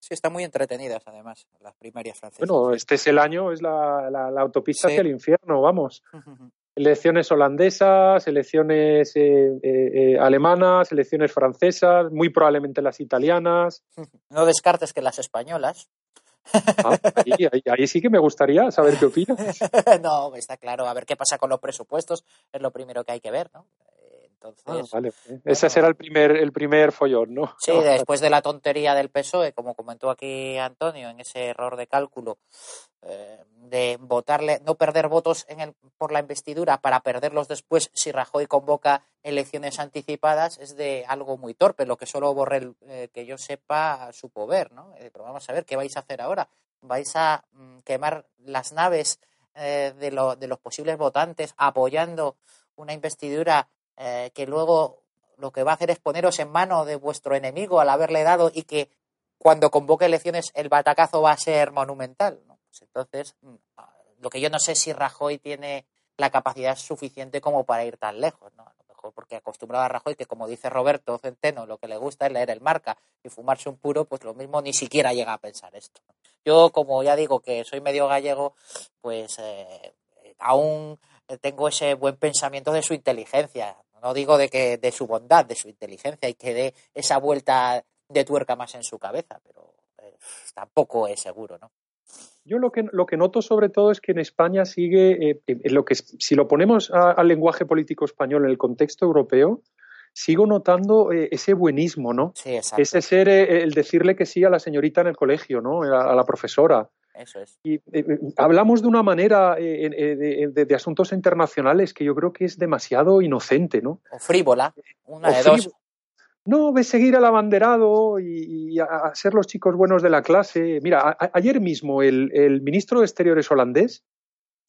Sí, están muy entretenidas además las primarias francesas. Bueno, este es el año, es la, la, autopista hacia el infierno, vamos. Elecciones holandesas, elecciones eh, eh, eh, alemanas, elecciones francesas, muy probablemente las italianas. No descartes que las españolas. Ah, ahí, ahí, sí que me gustaría saber qué opinas. no, está claro. A ver qué pasa con los presupuestos. Es lo primero que hay que ver, ¿no? Ah, vale. Ese será el primer, el primer follón, ¿no? Sí, después de la tontería del PSOE, como comentó aquí Antonio, en ese error de cálculo eh, de votarle, no perder votos en el, por la investidura para perderlos después si Rajoy convoca elecciones anticipadas, es de algo muy torpe, lo que solo Borrell, eh, que yo sepa, supo ver, ¿no? Eh, pero vamos a ver, ¿qué vais a hacer ahora? ¿Vais a mm, quemar las naves de, de los posibles votantes apoyando una investidura eh, que luego lo que va a hacer es poneros en mano de vuestro enemigo al haberle dado y que cuando convoque elecciones el batacazo va a ser monumental. Pues entonces, mm, lo que yo no sé si Rajoy tiene la capacidad suficiente como para ir tan lejos, ¿no? A lo mejor porque acostumbrado a Rajoy que, como dice Roberto Centeno, lo que le gusta es leer el marca y fumarse un puro, pues lo mismo ni siquiera llega a pensar esto. Yo, como ya digo que soy medio gallego, pues eh, aún tengo ese buen pensamiento de su inteligencia. No digo de que de su bondad, de su inteligencia y que dé esa vuelta de tuerca más en su cabeza, pero eh, tampoco es seguro, ¿no? Yo lo que, lo que noto sobre todo es que en España sigue, eh, en lo que si lo ponemos al lenguaje político español en el contexto europeo, sigo notando eh, ese buenismo, ¿no? Sí, exacto. Ese ser el decirle que sí a la señorita en el colegio, ¿no? a la profesora. Eso es. Y eh, eh, hablamos de una manera eh, de, asuntos internacionales que yo creo que es demasiado inocente, ¿no? O frívola, una de dos. No, ves seguir al abanderado y, a, ser los chicos buenos de la clase. Mira, ayer mismo el, ministro de Exteriores holandés,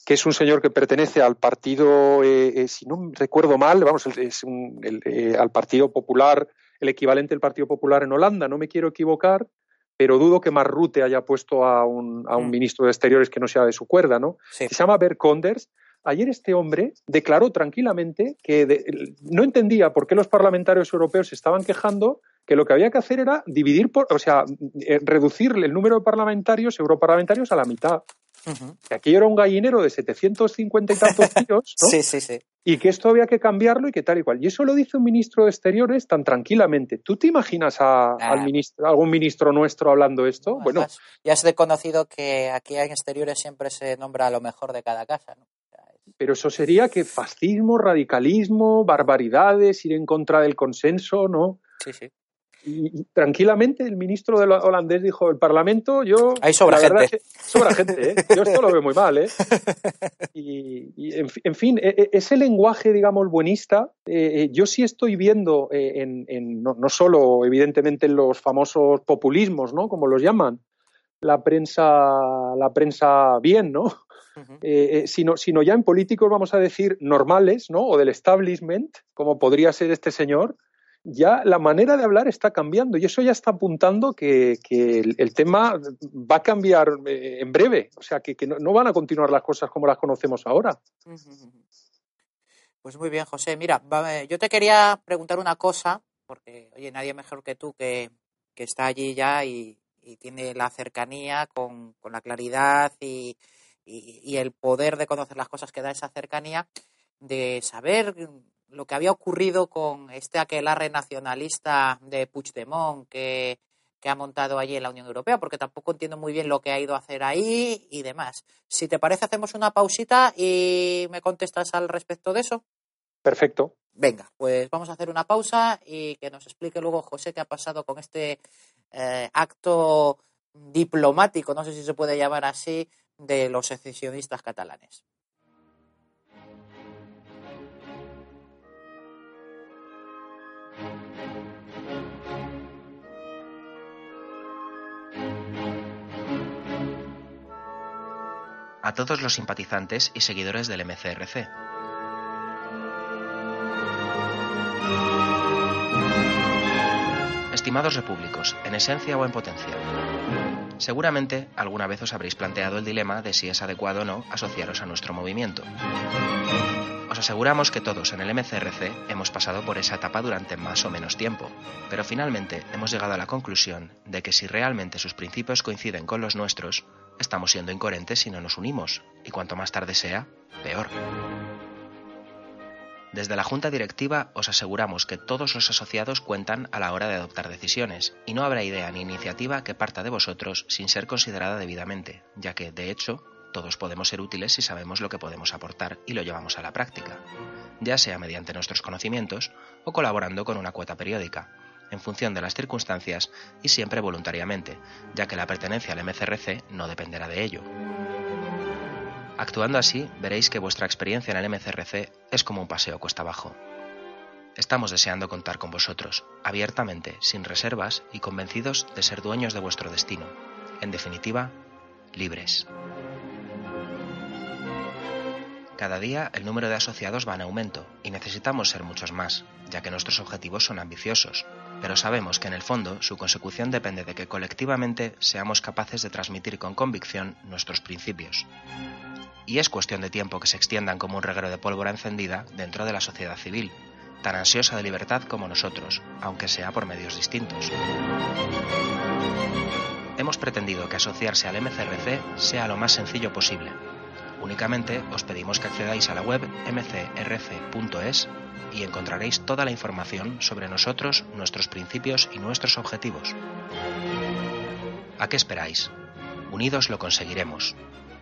que es un señor que pertenece al partido, si no recuerdo mal, vamos, es al Partido Popular, el equivalente del Partido Popular en Holanda, no me quiero equivocar, pero dudo que Marrute haya puesto a un, a un mm. ministro de Exteriores que no sea de su cuerda, ¿no? Se llama Bert Conders. Ayer este hombre declaró tranquilamente que no entendía por qué los parlamentarios europeos se estaban quejando, que lo que había que hacer era dividir, por, o sea, eh, reducir el número de parlamentarios, europarlamentarios, a la mitad. Que aquí era un gallinero de 750 y tantos tíos, ¿no? Sí, sí, sí. y que esto había que cambiarlo y que tal y cual. Y eso lo dice un ministro de Exteriores tan tranquilamente. ¿Tú te imaginas a, al ministro, algún ministro nuestro hablando esto? bueno, ya es conocido que aquí en Exteriores siempre se nombra a lo mejor de cada casa, ¿no? Pero eso sería que fascismo, radicalismo, barbaridades, ir en contra del consenso, ¿no? Sí, sí. Y, tranquilamente el ministro del holandés dijo, el Parlamento, yo... Hay sobra gente. sobra gente, ¿eh? Yo esto lo veo muy mal, ¿eh? Y, en, fin, e, e, ese lenguaje, digamos, buenista, eh, eh, yo sí estoy viendo en, no, no, solo, evidentemente, en los famosos populismos, ¿no? Como los llaman, la prensa, la prensa bien, ¿no? Eh, eh, sino, sino ya en políticos, vamos a decir, normales, ¿no? O del establishment, como podría ser este señor, ya la manera de hablar está cambiando y eso ya está apuntando que, el, tema va a cambiar eh, en breve, o sea, que, no, van a continuar las cosas como las conocemos ahora. Pues muy bien, José. Mira, yo te quería preguntar una cosa, porque, oye, nadie mejor que tú que, está allí ya y, tiene la cercanía con la claridad y, y, el poder de conocer las cosas que da esa cercanía, de saber lo que había ocurrido con este aquelarre nacionalista de Puigdemont que, que ha montado allí en la Unión Europea, porque tampoco entiendo muy bien lo que ha ido a hacer ahí y demás. Si te parece, hacemos una pausita y me contestas al respecto de eso. Perfecto. Venga, pues vamos a hacer una pausa y que nos explique luego José qué ha pasado con este eh, acto diplomático, no sé si se puede llamar así, de los secesionistas catalanes. A todos los simpatizantes y seguidores del MCRC. Estimados repúblicos, en esencia o en potencia. Seguramente alguna vez os habréis planteado el dilema de si es adecuado o no asociaros a nuestro movimiento. Os aseguramos que todos en el MCRC hemos pasado por esa etapa durante más o menos tiempo, pero finalmente hemos llegado a la conclusión de que si realmente sus principios coinciden con los nuestros, estamos siendo incoherentes si no nos unimos, y cuanto más tarde sea, peor. Desde la Junta Directiva os aseguramos que todos los asociados cuentan a la hora de adoptar decisiones, y no habrá idea ni iniciativa que parta de vosotros sin ser considerada debidamente, ya que, de hecho, todos podemos ser útiles si sabemos lo que podemos aportar y lo llevamos a la práctica, ya sea mediante nuestros conocimientos o colaborando con una cuota periódica, en función de las circunstancias y siempre voluntariamente, ya que la pertenencia al MCRC no dependerá de ello. Actuando así, veréis que vuestra experiencia en el MCRC es como un paseo cuesta abajo. Estamos deseando contar con vosotros, abiertamente, sin reservas y convencidos de ser dueños de vuestro destino. En definitiva, libres. Cada día el número de asociados va en aumento y necesitamos ser muchos más, ya que nuestros objetivos son ambiciosos, pero sabemos que en el fondo su consecución depende de que colectivamente seamos capaces de transmitir con convicción nuestros principios y es cuestión de tiempo que se extiendan como un reguero de pólvora encendida dentro de la sociedad civil, tan ansiosa de libertad como nosotros, aunque sea por medios distintos. Hemos pretendido que asociarse al MCRC sea lo más sencillo posible. Únicamente os pedimos que accedáis a la web mcrc.es y encontraréis toda la información sobre nosotros, nuestros principios y nuestros objetivos. ¿A qué esperáis? Unidos lo conseguiremos.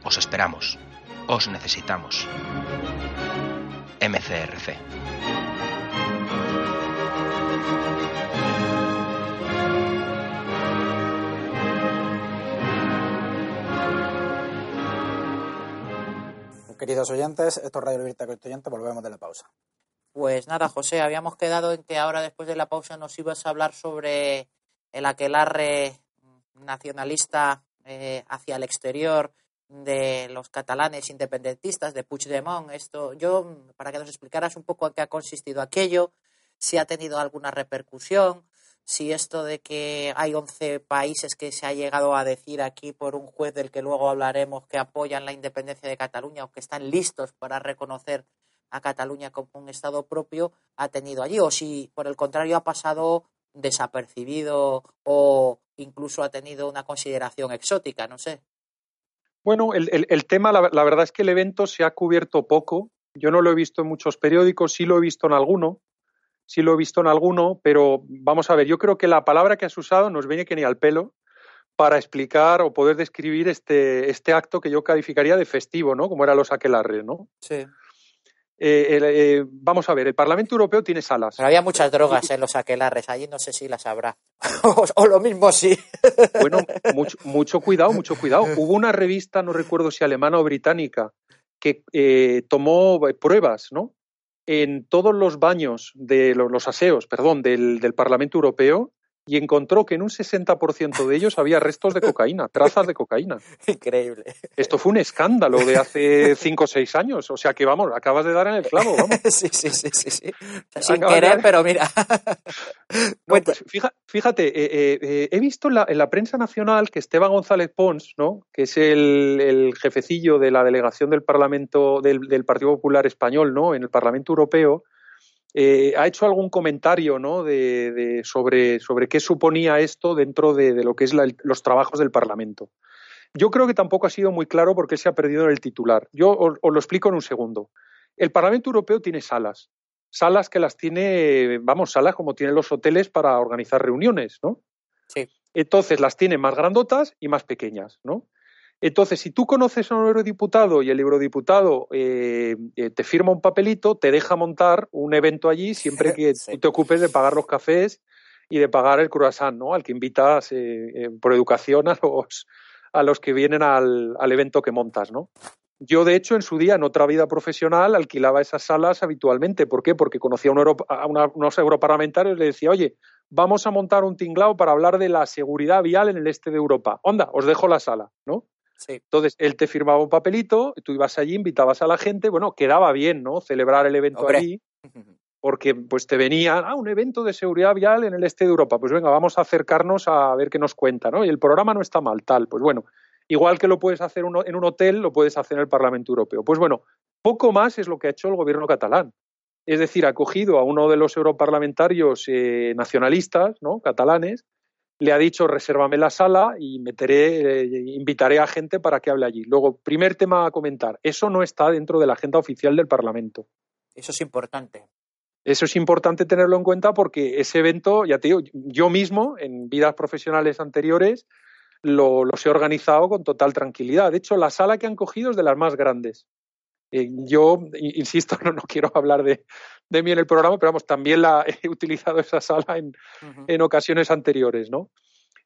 Os esperamos. Os necesitamos. MCRC. Queridos oyentes, esto es Radio Libertad Constituyente, volvemos de la pausa. Pues nada, José, habíamos quedado en que ahora después de la pausa nos ibas a hablar sobre el aquelarre nacionalista eh, hacia el exterior de los catalanes independentistas de Puigdemont. Esto, yo, para que nos explicaras un poco a qué ha consistido aquello, si ha tenido alguna repercusión, si esto de que hay 11 países que se ha llegado a decir aquí por un juez del que luego hablaremos que apoyan la independencia de Cataluña o que están listos para reconocer a Cataluña como un Estado propio, ha tenido allí, o si por el contrario ha pasado desapercibido o incluso ha tenido una consideración exótica, no sé. Bueno, el, tema, la, verdad es que el evento se ha cubierto poco Yo no lo he visto en muchos periódicos, sí lo he visto en alguno, sí lo he visto en alguno, pero vamos a ver, yo creo que la palabra que has usado nos viene que ni al pelo para explicar o poder describir este, este acto que yo calificaría de festivo, ¿no? Como eran los aquelarres, ¿no? Sí. Eh, eh, vamos a ver, el Parlamento Europeo tiene salas. Pero había muchas drogas en los aquelarres, allí no sé si las habrá. o, lo mismo sí. bueno, mucho, mucho, cuidado, mucho cuidado. Hubo una revista, no recuerdo si alemana o británica, que eh, tomó pruebas, ¿no? En todos los baños de los, aseos, perdón, del, del Parlamento Europeo y encontró que en un 60% de ellos había restos de cocaína, trazas de cocaína. Increíble. Esto fue un escándalo de hace 5 o 6 años. O sea que, vamos, acabas de dar en el clavo, vamos. Sí, sí, sí, sí. sí. Sin querer, pero mira. Pues fíjate, eh, eh, eh, he visto en la, en la, prensa nacional que Esteban González Pons, ¿no? que es el, el jefecillo de la delegación del Parlamento del, del Partido Popular Español ¿no? en el Parlamento Europeo, eh, ha hecho algún comentario ¿no? de, sobre, sobre, qué suponía esto dentro de, lo que es los trabajos del Parlamento. Yo creo que tampoco ha sido muy claro por qué se ha perdido en el titular. Yo os, lo explico en un segundo. El Parlamento Europeo tiene salas, salas que las tiene, vamos, salas como tienen los hoteles para organizar reuniones, ¿no? Sí. Entonces las tiene más grandotas y más pequeñas, ¿no? Entonces, si tú conoces a un eurodiputado y el eurodiputado eh, eh, te firma un papelito, te deja montar un evento allí siempre que tú te ocupes de pagar los cafés y de pagar el croissant, ¿no? Al que invitas eh, por educación a los, a los que vienen al, al, evento que montas, ¿no? Yo, de hecho, en su día, en otra vida profesional, alquilaba esas salas habitualmente. ¿Por qué? Porque conocía a, unos europarlamentarios y le decía, oye, vamos a montar un tinglao para hablar de la seguridad vial en el este de Europa. Onda, os dejo la sala, ¿no? Entonces, él te firmaba un papelito, tú ibas allí, invitabas a la gente, bueno, quedaba bien, ¿no? Celebrar el evento allí, porque pues te venía, ah, un evento de seguridad vial en el este de Europa, pues venga, vamos a acercarnos a ver qué nos cuenta, ¿no? Y el programa no está mal, tal, pues bueno, igual que lo puedes hacer en un hotel, lo puedes hacer en el Parlamento Europeo. Pues bueno, poco más es lo que ha hecho el gobierno catalán. Es decir, ha cogido a uno de los europarlamentarios eh, nacionalistas, ¿no? Catalanes, le ha dicho resérvame la sala y meteré, eh, invitaré a gente para que hable allí. Luego, primer tema a comentar, eso no está dentro de la agenda oficial del Parlamento. Eso es importante. Eso es importante tenerlo en cuenta porque ese evento, ya te digo, yo mismo en vidas profesionales anteriores lo, los he organizado con total tranquilidad. De hecho, la sala que han cogido es de las más grandes. Eh, yo, insisto, no, no quiero hablar de, de, mí en el programa, pero vamos, también la he utilizado esa sala en, en ocasiones anteriores, ¿no?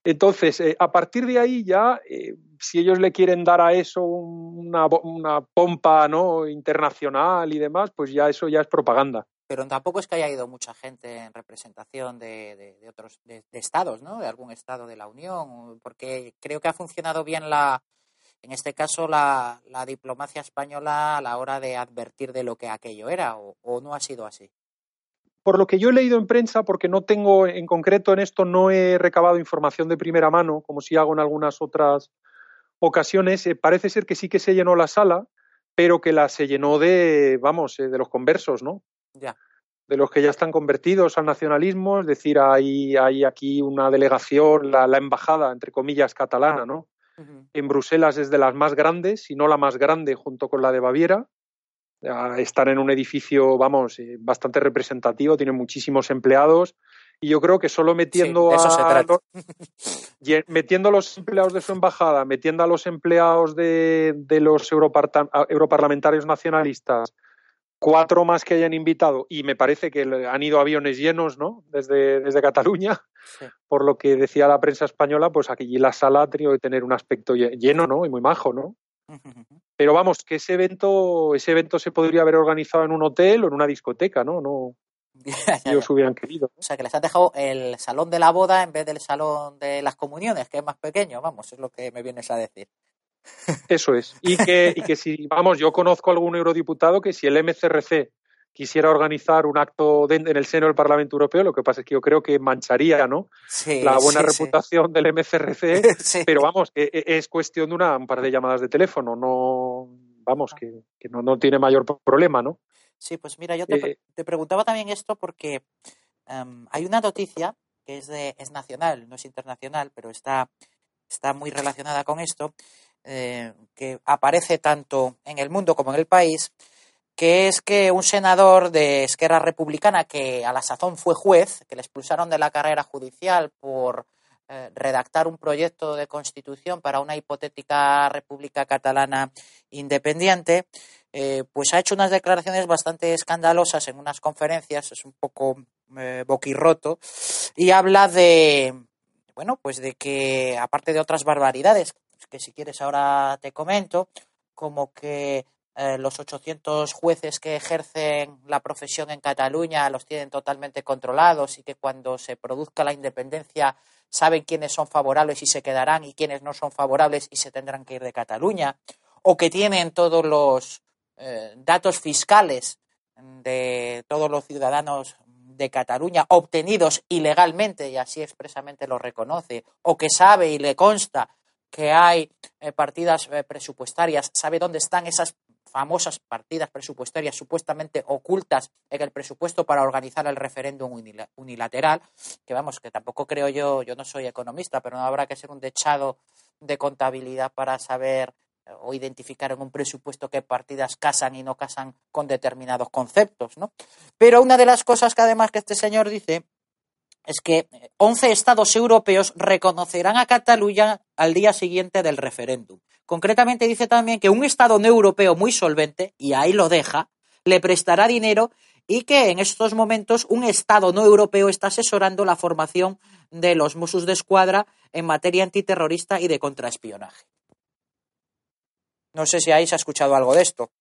Entonces, eh, a partir de ahí ya, eh, si ellos le quieren dar a eso una, una, pompa ¿no? internacional y demás, pues ya eso ya es propaganda. Pero tampoco es que haya ido mucha gente en representación de, de, de otros de, estados, ¿no? De algún estado de la Unión, porque creo que ha funcionado bien la, en este caso la, la, diplomacia española a la hora de advertir de lo que aquello era, o, o, no ha sido así? Por lo que yo he leído en prensa, porque no tengo en concreto en esto, no he recabado información de primera mano, como si hago en algunas otras ocasiones, eh, parece ser que sí que se llenó la sala, pero que la se llenó de, vamos, eh, de los conversos, ¿no? Ya. De los que ya están convertidos al nacionalismo, es decir, hay, hay aquí una delegación, la, la embajada, entre comillas, catalana, ¿no? En Bruselas es de las más grandes, si no la más grande, junto con la de Baviera. Están en un edificio, vamos, eh, bastante representativo, tienen muchísimos empleados. Y yo creo que solo metiendo sí, a los, metiendo a los empleados de su embajada, metiendo a los empleados de, de los europarlamentarios nacionalistas, cuatro más que hayan invitado y me parece que han ido aviones llenos, ¿no? Desde, desde Cataluña, sí. por lo que decía la prensa española, pues aquí la sala ha tenido que tener un aspecto lleno, ¿no? Y muy majo, ¿no? Pero vamos, que ese evento, ese evento se podría haber organizado en un hotel o en una discoteca, ¿no? No, ellos hubieran querido. O sea, que les han dejado el salón de la boda en vez del salón de las comuniones, que es más pequeño, vamos, es lo que me vienes a decir. Eso es. Y que, y que si, vamos, yo conozco a algún eurodiputado que si el MCRC quisiera organizar un acto de, en el seno del Parlamento Europeo, lo que pasa es que yo creo que mancharía ¿no? Sí, la buena sí, reputación sí. del MCRC, pero vamos, es cuestión de una, un par de llamadas de teléfono, no, vamos, que, que no, no, tiene mayor problema, ¿no? Sí, pues mira, yo te, eh, te preguntaba también esto porque um, hay una noticia que es, de, es nacional, no es internacional, pero está, está muy relacionada con esto, eh, que aparece tanto en el mundo como en el país, que es que un senador de Esquerra Republicana, que a la sazón fue juez, que le expulsaron de la carrera judicial por eh, redactar un proyecto de constitución para una hipotética república catalana independiente, eh, pues ha hecho unas declaraciones bastante escandalosas en unas conferencias, es un poco eh, boquirroto, y habla de, bueno, pues de que, aparte de otras barbaridades, que si quieres ahora te comento, como que los 800 jueces que ejercen la profesión en Cataluña los tienen totalmente controlados y que cuando se produzca la independencia saben quiénes son favorables y se quedarán y quiénes no son favorables y se tendrán que ir de Cataluña, o que tienen todos los eh, datos fiscales de todos los ciudadanos de Cataluña obtenidos ilegalmente y así expresamente lo reconoce, o que sabe y le consta que hay eh, partidas eh, presupuestarias, sabe dónde están esas famosas partidas presupuestarias supuestamente ocultas en el presupuesto para organizar el referéndum unilateral, que vamos, que tampoco creo yo, yo no soy economista, pero no habrá que ser un dechado de contabilidad para saber eh, o identificar en un presupuesto qué partidas casan y no casan con determinados conceptos, ¿no? Pero una de las cosas que además que este señor dice es que 11 estados europeos reconocerán a Cataluña al día siguiente del referéndum. Concretamente dice también que un Estado no europeo muy solvente, y ahí lo deja, le prestará dinero y que en estos momentos un Estado no europeo está asesorando la formación de los Mossos de Escuadra en materia antiterrorista y de contraespionaje. No sé si ahí se ha escuchado algo de esto.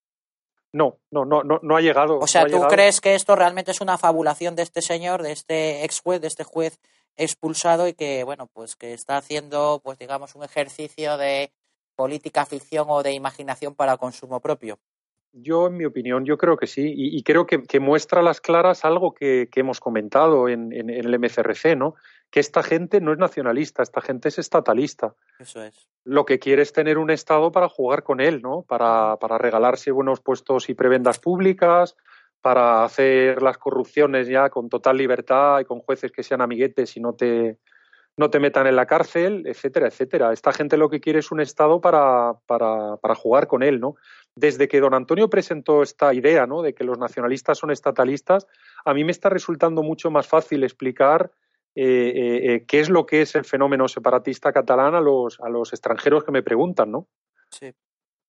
No, no, no, no, no ha llegado. O sea, ¿tú crees que esto realmente es una fabulación de este señor, de este ex juez, de este juez expulsado y que, bueno, pues que está haciendo, pues digamos, un ejercicio de política ficción o de imaginación para consumo propio? Yo, en mi opinión, yo creo que sí, y, creo que, muestra a las claras algo que, hemos comentado en, el MCRC, ¿no? Que esta gente no es nacionalista, esta gente es estatalista. Eso es. Lo que quiere es tener un Estado para jugar con él, ¿no? Para, para regalarse buenos puestos y prebendas públicas, para hacer las corrupciones ya con total libertad y con jueces que sean amiguetes y no te, no te metan en la cárcel, etcétera, etcétera. Esta gente lo que quiere es un Estado para, para, para, jugar con él, ¿no? Desde que don Antonio presentó esta idea, ¿no? De que los nacionalistas son estatalistas, a mí me está resultando mucho más fácil explicar eh, eh, eh, qué es lo que es el fenómeno separatista catalán a los, a los extranjeros que me preguntan, ¿no? Sí.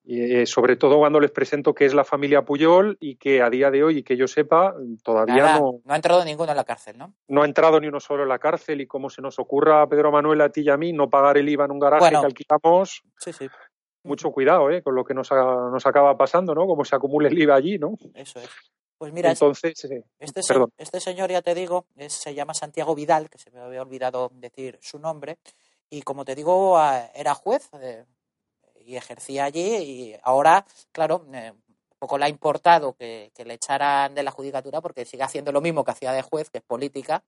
Eh, sobre todo cuando les presento que es la familia Puyol y que a día de hoy, y que yo sepa, todavía no... No ha entrado ninguno en la cárcel, ¿no? No ha entrado ni uno solo en la cárcel y como se nos ocurra a Pedro Manuel, a ti y a mí, no pagar el IVA en un garaje que alquilamos... Sí, sí. Mucho cuidado, ¿eh? Con lo que nos, nos acaba pasando, ¿no? Como se acumula el IVA allí, ¿no? Eso es. Pues mira, Entonces, este, este señor, ya te digo, se llama Santiago Vidal, que se me había olvidado decir su nombre, y como te digo, era juez, y ejercía allí y ahora, claro, eh, poco le ha importado que, le echaran de la judicatura porque sigue haciendo lo mismo que hacía de juez, que es política,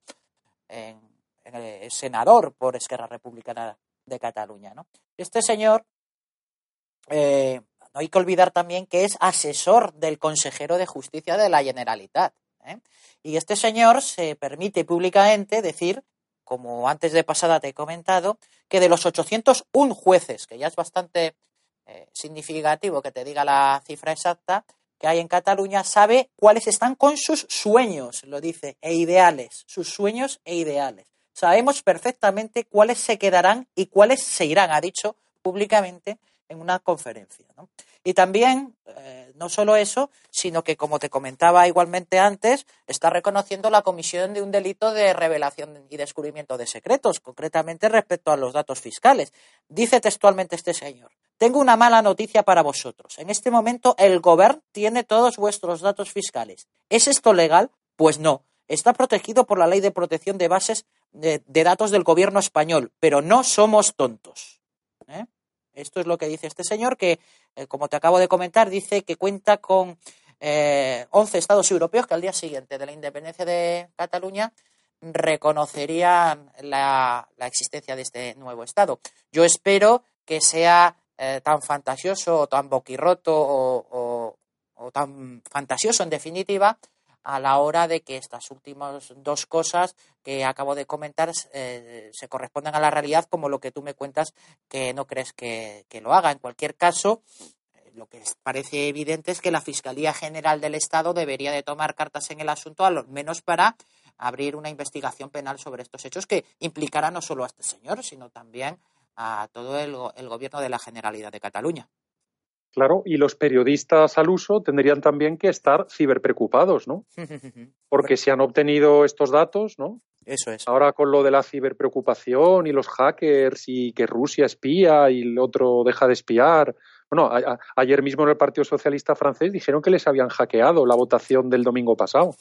en, el senador por Esquerra Republicana de Cataluña. ¿no? Este señor, eh, no hay que olvidar también que es asesor del consejero de justicia de la Generalitat. ¿eh? Y este señor se permite públicamente decir como antes de pasada te he comentado, que de los 801 jueces, que ya es bastante eh, significativo que te diga la cifra exacta, que hay en Cataluña, sabe cuáles están con sus sueños, lo dice, e ideales, sus sueños e ideales. Sabemos perfectamente cuáles se quedarán y cuáles se irán, ha dicho públicamente en una conferencia. Y también, eh, no solo eso, sino que, como te comentaba igualmente antes, está reconociendo la comisión de un delito de revelación y descubrimiento de secretos, concretamente respecto a los datos fiscales. Dice textualmente este señor, tengo una mala noticia para vosotros. En este momento el gobierno tiene todos vuestros datos fiscales. ¿Es esto legal? Pues no. Está protegido por la ley de protección de bases de, datos del gobierno español, pero no somos tontos. ¿eh? Esto es lo que dice este señor, que, eh, como te acabo de comentar, dice que cuenta con eh, 11 estados europeos que al día siguiente de la independencia de Cataluña reconocerían la, existencia de este nuevo estado. Yo espero que sea eh, tan fantasioso o tan boquirroto o, o tan fantasioso, en definitiva, a la hora de que estas últimas dos cosas que acabo de comentar eh, se correspondan a la realidad como lo que tú me cuentas que no crees que, lo haga. En cualquier caso, lo que parece evidente es que la Fiscalía General del Estado debería de tomar cartas en el asunto, al menos para abrir una investigación penal sobre estos hechos que implicará no solo a este señor, sino también a todo el gobierno de la Generalidad de Cataluña. Claro, y los periodistas al uso tendrían también que estar ciberpreocupados, ¿no? Porque si han obtenido estos datos, ¿no? Eso es. Ahora con lo de la ciberpreocupación y los hackers y que Rusia espía y el otro deja de espiar. Bueno, ayer mismo en el Partido Socialista francés dijeron que les habían hackeado la votación del domingo pasado.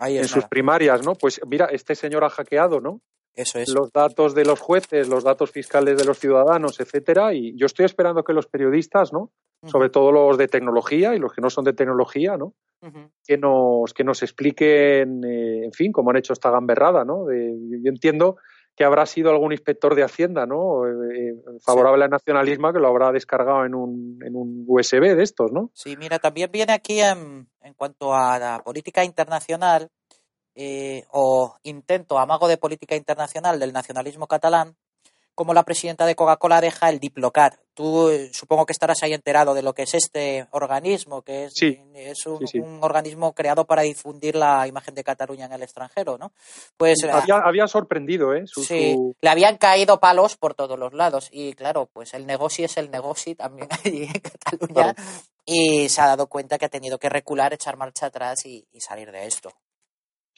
en sus primarias, ¿no? Pues mira, este señor ha hackeado, ¿no? Eso es. Los datos de los jueces, los datos fiscales de los ciudadanos, etcétera. Y yo estoy esperando que los periodistas, ¿no? Sobre todo los de tecnología y los que no son de tecnología, ¿no? que, nos, que nos expliquen, eh, en fin, cómo han hecho esta gamberrada, ¿no? yo entiendo que habrá sido algún inspector de Hacienda, ¿no? Eh, eh, favorable al nacionalismo que lo habrá descargado en un, en un USB de estos, ¿no? Sí, mira, también viene aquí en, en cuanto a la política internacional o intento, amago de política internacional del nacionalismo catalán, como la presidenta de Coca-Cola deja el Diplocat. Tú eh, supongo que estarás ahí enterado de lo que es este organismo, que es, es un, organismo creado para difundir la imagen de Cataluña en el extranjero, ¿no? Pues eh, había, sorprendido, ¿eh? sí, le habían caído palos por todos los lados y claro, pues el negocio es el negocio también allí en Cataluña y se ha dado cuenta que ha tenido que recular, echar marcha atrás y, y salir de esto.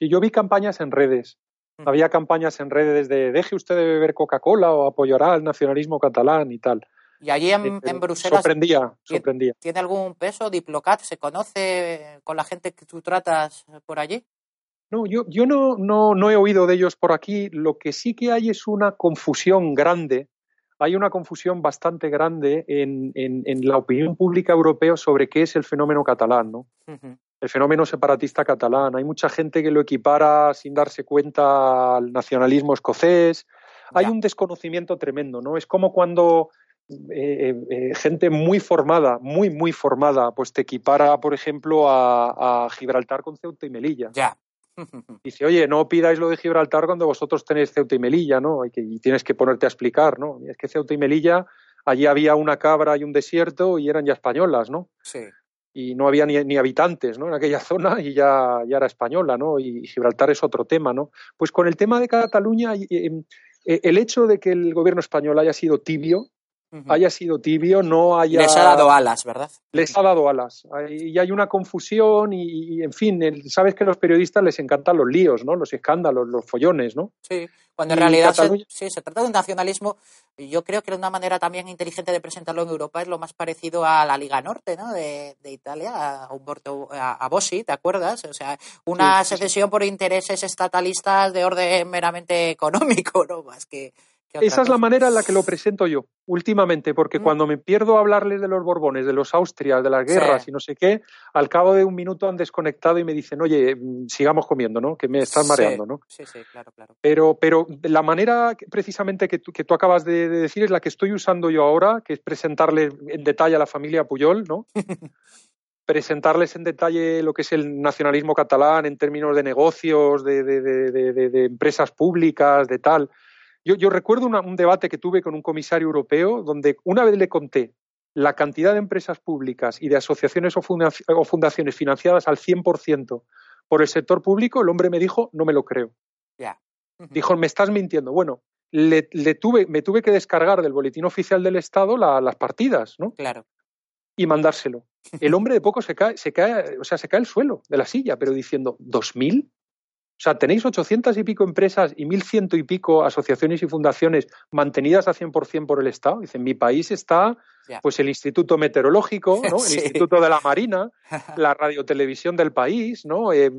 Sí, yo vi campañas en redes había campañas en redes de deje usted de beber Coca-Cola o apoyará al nacionalismo catalán y tal. Y allí en, eh, Bruselas. Sorprendía, sorprendía. ¿Tiene algún peso Diplocat? ¿Se conoce con la gente que tú tratas por allí? No, yo, yo no, no, no he oído de ellos por aquí. Lo que sí que hay es una confusión grande. Hay una confusión bastante grande en, en, en la opinión pública europea sobre qué es el fenómeno catalán, ¿no? El fenómeno separatista catalán. Hay mucha gente que lo equipara sin darse cuenta al nacionalismo escocés. Hay un desconocimiento tremendo, ¿no? Es como cuando eh, eh, eh, gente muy formada, muy, muy formada, pues te equipara, por ejemplo, a, Gibraltar con Ceuta y Melilla. Ya. Dice, oye, no pidáis lo de Gibraltar cuando vosotros tenéis Ceuta y Melilla, ¿no? Y, que, y tienes que ponerte a explicar, ¿no? Es que Ceuta y Melilla, allí había una cabra y un desierto y eran ya españolas, ¿no? Sí y no había ni, habitantes ¿no? en aquella zona y ya, ya, era española, ¿no? Y Gibraltar es otro tema, ¿no? Pues con el tema de Cataluña, eh, el hecho de que el gobierno español haya sido tibio, haya sido tibio, no haya... Les ha dado alas, ¿verdad? Les ha dado alas. Y hay una confusión y, en fin, sabes que a los periodistas les encantan los líos, ¿no? Los escándalos, los follones, ¿no? Sí, cuando en realidad se, sí, se trata de un nacionalismo, yo creo que una manera también inteligente de presentarlo en Europa es lo más parecido a la Liga Norte, ¿no? De, Italia, a Umberto, a, Bossi, ¿te acuerdas? O sea, una secesión por intereses estatalistas de orden meramente económico, ¿no? Más que esa es la manera en la que lo presento yo últimamente, porque mm. cuando me pierdo a hablarles de los Borbones, de los Austrias, de las guerras y no sé qué, al cabo de un minuto han desconectado y me dicen, oye, mm, sigamos comiendo, ¿no? Que me están mareando, ¿no? Sí, sí, claro, claro. Pero, pero la manera precisamente que tú, que tú acabas de, decir es la que estoy usando yo ahora, que es presentarle en detalle a la familia Puyol, ¿no? presentarles en detalle lo que es el nacionalismo catalán en términos de negocios, de, de empresas públicas, de tal yo, recuerdo un debate que tuve con un comisario europeo donde una vez le conté la cantidad de empresas públicas y de asociaciones o, fundaciones financiadas al 100% por el sector público, el hombre me dijo, no me lo creo. Dijo, me estás mintiendo. Bueno, le, tuve, me tuve que descargar del boletín oficial del Estado las partidas, ¿no? Claro. Y mandárselo. El hombre de poco se cae, se cae, o sea, se cae el suelo de la silla, pero diciendo, ¿dos mil? O sea, tenéis 800 y pico empresas y 1.100 y pico asociaciones y fundaciones mantenidas a 100% por el Estado. Dicen, mi país está, pues el Instituto Meteorológico, ¿no? el Instituto de la Marina, la radiotelevisión del país, ¿no? Eh,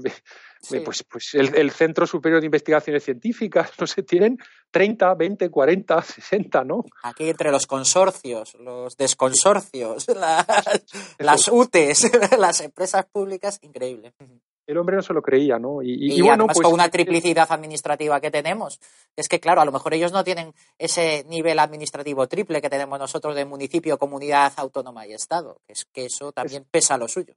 pues, pues el, Centro Superior de Investigaciones Científicas, no sé, tienen 30, 20, 40, 60, ¿no? Aquí entre los consorcios, los desconsorcios, las, las UTES, las empresas públicas, increíble el hombre no se lo creía, ¿no? Y, bueno, pues, con una triplicidad administrativa que tenemos, es que claro, a lo mejor ellos no tienen ese nivel administrativo triple que tenemos nosotros de municipio, comunidad autónoma y Estado, es que eso también pesa lo suyo.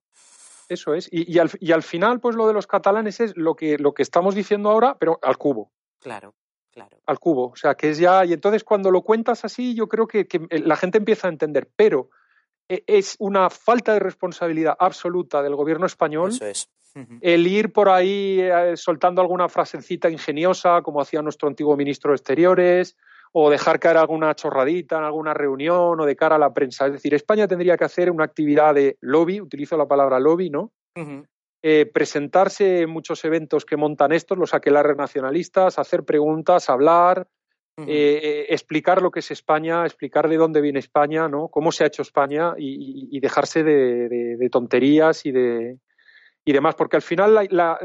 Eso es, y, al, y, al, final, pues lo de los catalanes es lo que, lo que estamos diciendo ahora, pero al cubo. Claro, claro. Al cubo, o sea, que es ya, y entonces cuando lo cuentas así, yo creo que, que la gente empieza a entender, pero es una falta de responsabilidad absoluta del gobierno español Eso es. el ir por ahí eh, soltando alguna frasecita ingeniosa, como hacía nuestro antiguo ministro de Exteriores, o dejar caer alguna chorradita en alguna reunión o de cara a la prensa. Es decir, España tendría que hacer una actividad de lobby, utilizo la palabra lobby, ¿no? Eh, presentarse en muchos eventos que montan estos, los aquelarres nacionalistas, hacer preguntas, hablar, Eh, eh, explicar lo que es España, explicar de dónde viene España, ¿no? Cómo se ha hecho España y, y- y dejarse de, de- de tonterías y de y demás, porque al final la- la-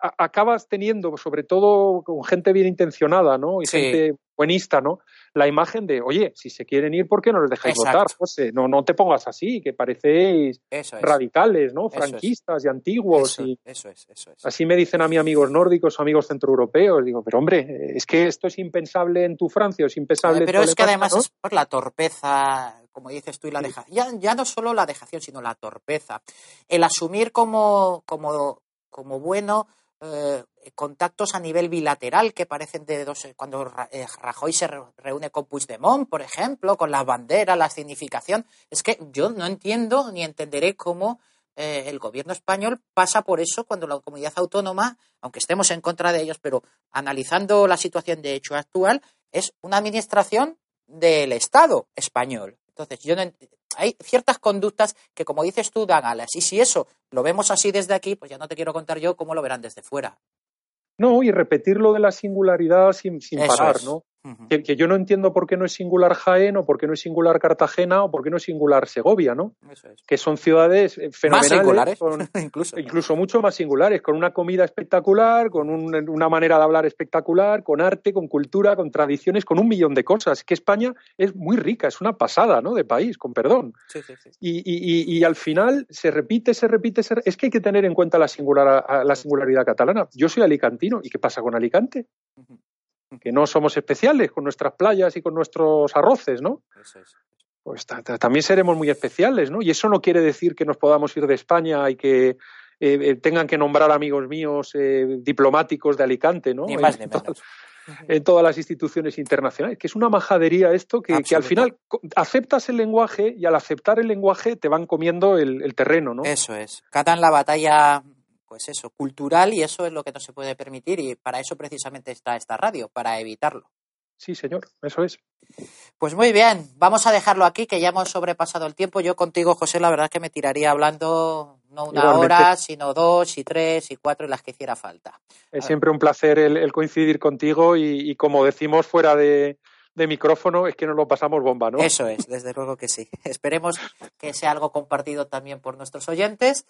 a- acabas teniendo, sobre todo con gente bien intencionada, ¿no? Y Sí. gente buenista, ¿no? La imagen de, oye, si se quieren ir, ¿por qué no les dejáis Exacto. votar? José? No, no te pongas así, que parecéis es. radicales, ¿no? Eso es. Franquistas y antiguos. Eso, y eso es, eso es. así me dicen a mí amigos nórdicos o amigos centroeuropeos. Digo, pero hombre, es que esto es impensable en tu Francia, es impensable Eh, en Pero tu es que además ¿no? es por la torpeza, como dices tú, y la dejación. Ya, ya no solo la dejación, sino la torpeza. El asumir como, como, como bueno eh, contactos a nivel bilateral que parecen de dos. Cuando Ra- eh, Rajoy se re- reúne con Puigdemont, por ejemplo, con las banderas, la significación. Es que yo no entiendo ni entenderé cómo eh, el gobierno español pasa por eso cuando la comunidad autónoma, aunque estemos en contra de ellos, pero analizando la situación de hecho actual, es una administración del Estado español. Entonces, yo no hay ciertas conductas que, como dices tú, dan alas. Y si eso lo vemos así desde aquí, pues ya no te quiero contar yo cómo lo verán desde fuera. No, y repetir lo de la singularidad sin, sin parar, es. ¿no? Que, que yo no entiendo por qué no es singular Jaén o por qué no es singular Cartagena o por qué no es singular Segovia, ¿no? Eso es. Que son ciudades eh, Más fenomenales, singulares, con- incluso. incluso mucho más singulares, con una comida espectacular, con un- una manera de hablar espectacular, con arte, con cultura, con tradiciones, con un millón de cosas. Que España es muy rica, es una pasada, ¿no? De país, con perdón. Sí, sí, sí. Y, y- y- y al final se repite, se repite, se re- es que hay que tener en cuenta la, singular, a- la singularidad catalana. Yo soy alicantino, ¿y qué pasa con Alicante? Que no somos especiales con nuestras playas y con nuestros arroces, ¿no? Eso es. Pues ta- ta- también seremos muy especiales, ¿no? Y eso no quiere decir que nos podamos ir de España y que eh, eh, tengan que nombrar amigos míos eh, diplomáticos de Alicante, ¿no? Ni En más ni menos. en todas las instituciones internacionales, que es una majadería esto, que, que al final aceptas el lenguaje y al aceptar el lenguaje te van comiendo el, el terreno, ¿no? Eso es. Catan la batalla, pues eso, cultural y eso es lo que no se puede permitir y para eso precisamente está esta radio, para evitarlo. Sí, señor, eso es. Pues muy bien, vamos a dejarlo aquí, que ya hemos sobrepasado el tiempo. Yo contigo, José, la verdad es que me tiraría hablando no una Igualmente. hora, sino dos y tres y cuatro y las que hiciera falta. Es siempre un placer el, el coincidir contigo y, y como decimos fuera de, de micrófono, es que nos lo pasamos bomba, ¿no? Eso es, desde luego que sí. Esperemos que sea algo compartido también por nuestros oyentes.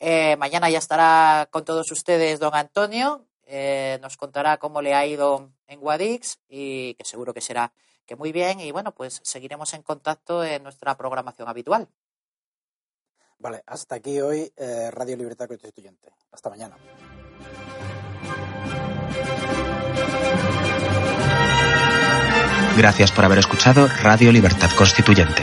Eh, mañana ya estará con todos ustedes don Antonio. eh, nos contará cómo le ha ido en Guadix y que seguro que será que muy bien. Y bueno, pues seguiremos en contacto en nuestra programación habitual. Vale, hasta aquí hoy eh, Radio Libertad Constituyente. Hasta mañana. Gracias por haber escuchado Radio Libertad Constituyente.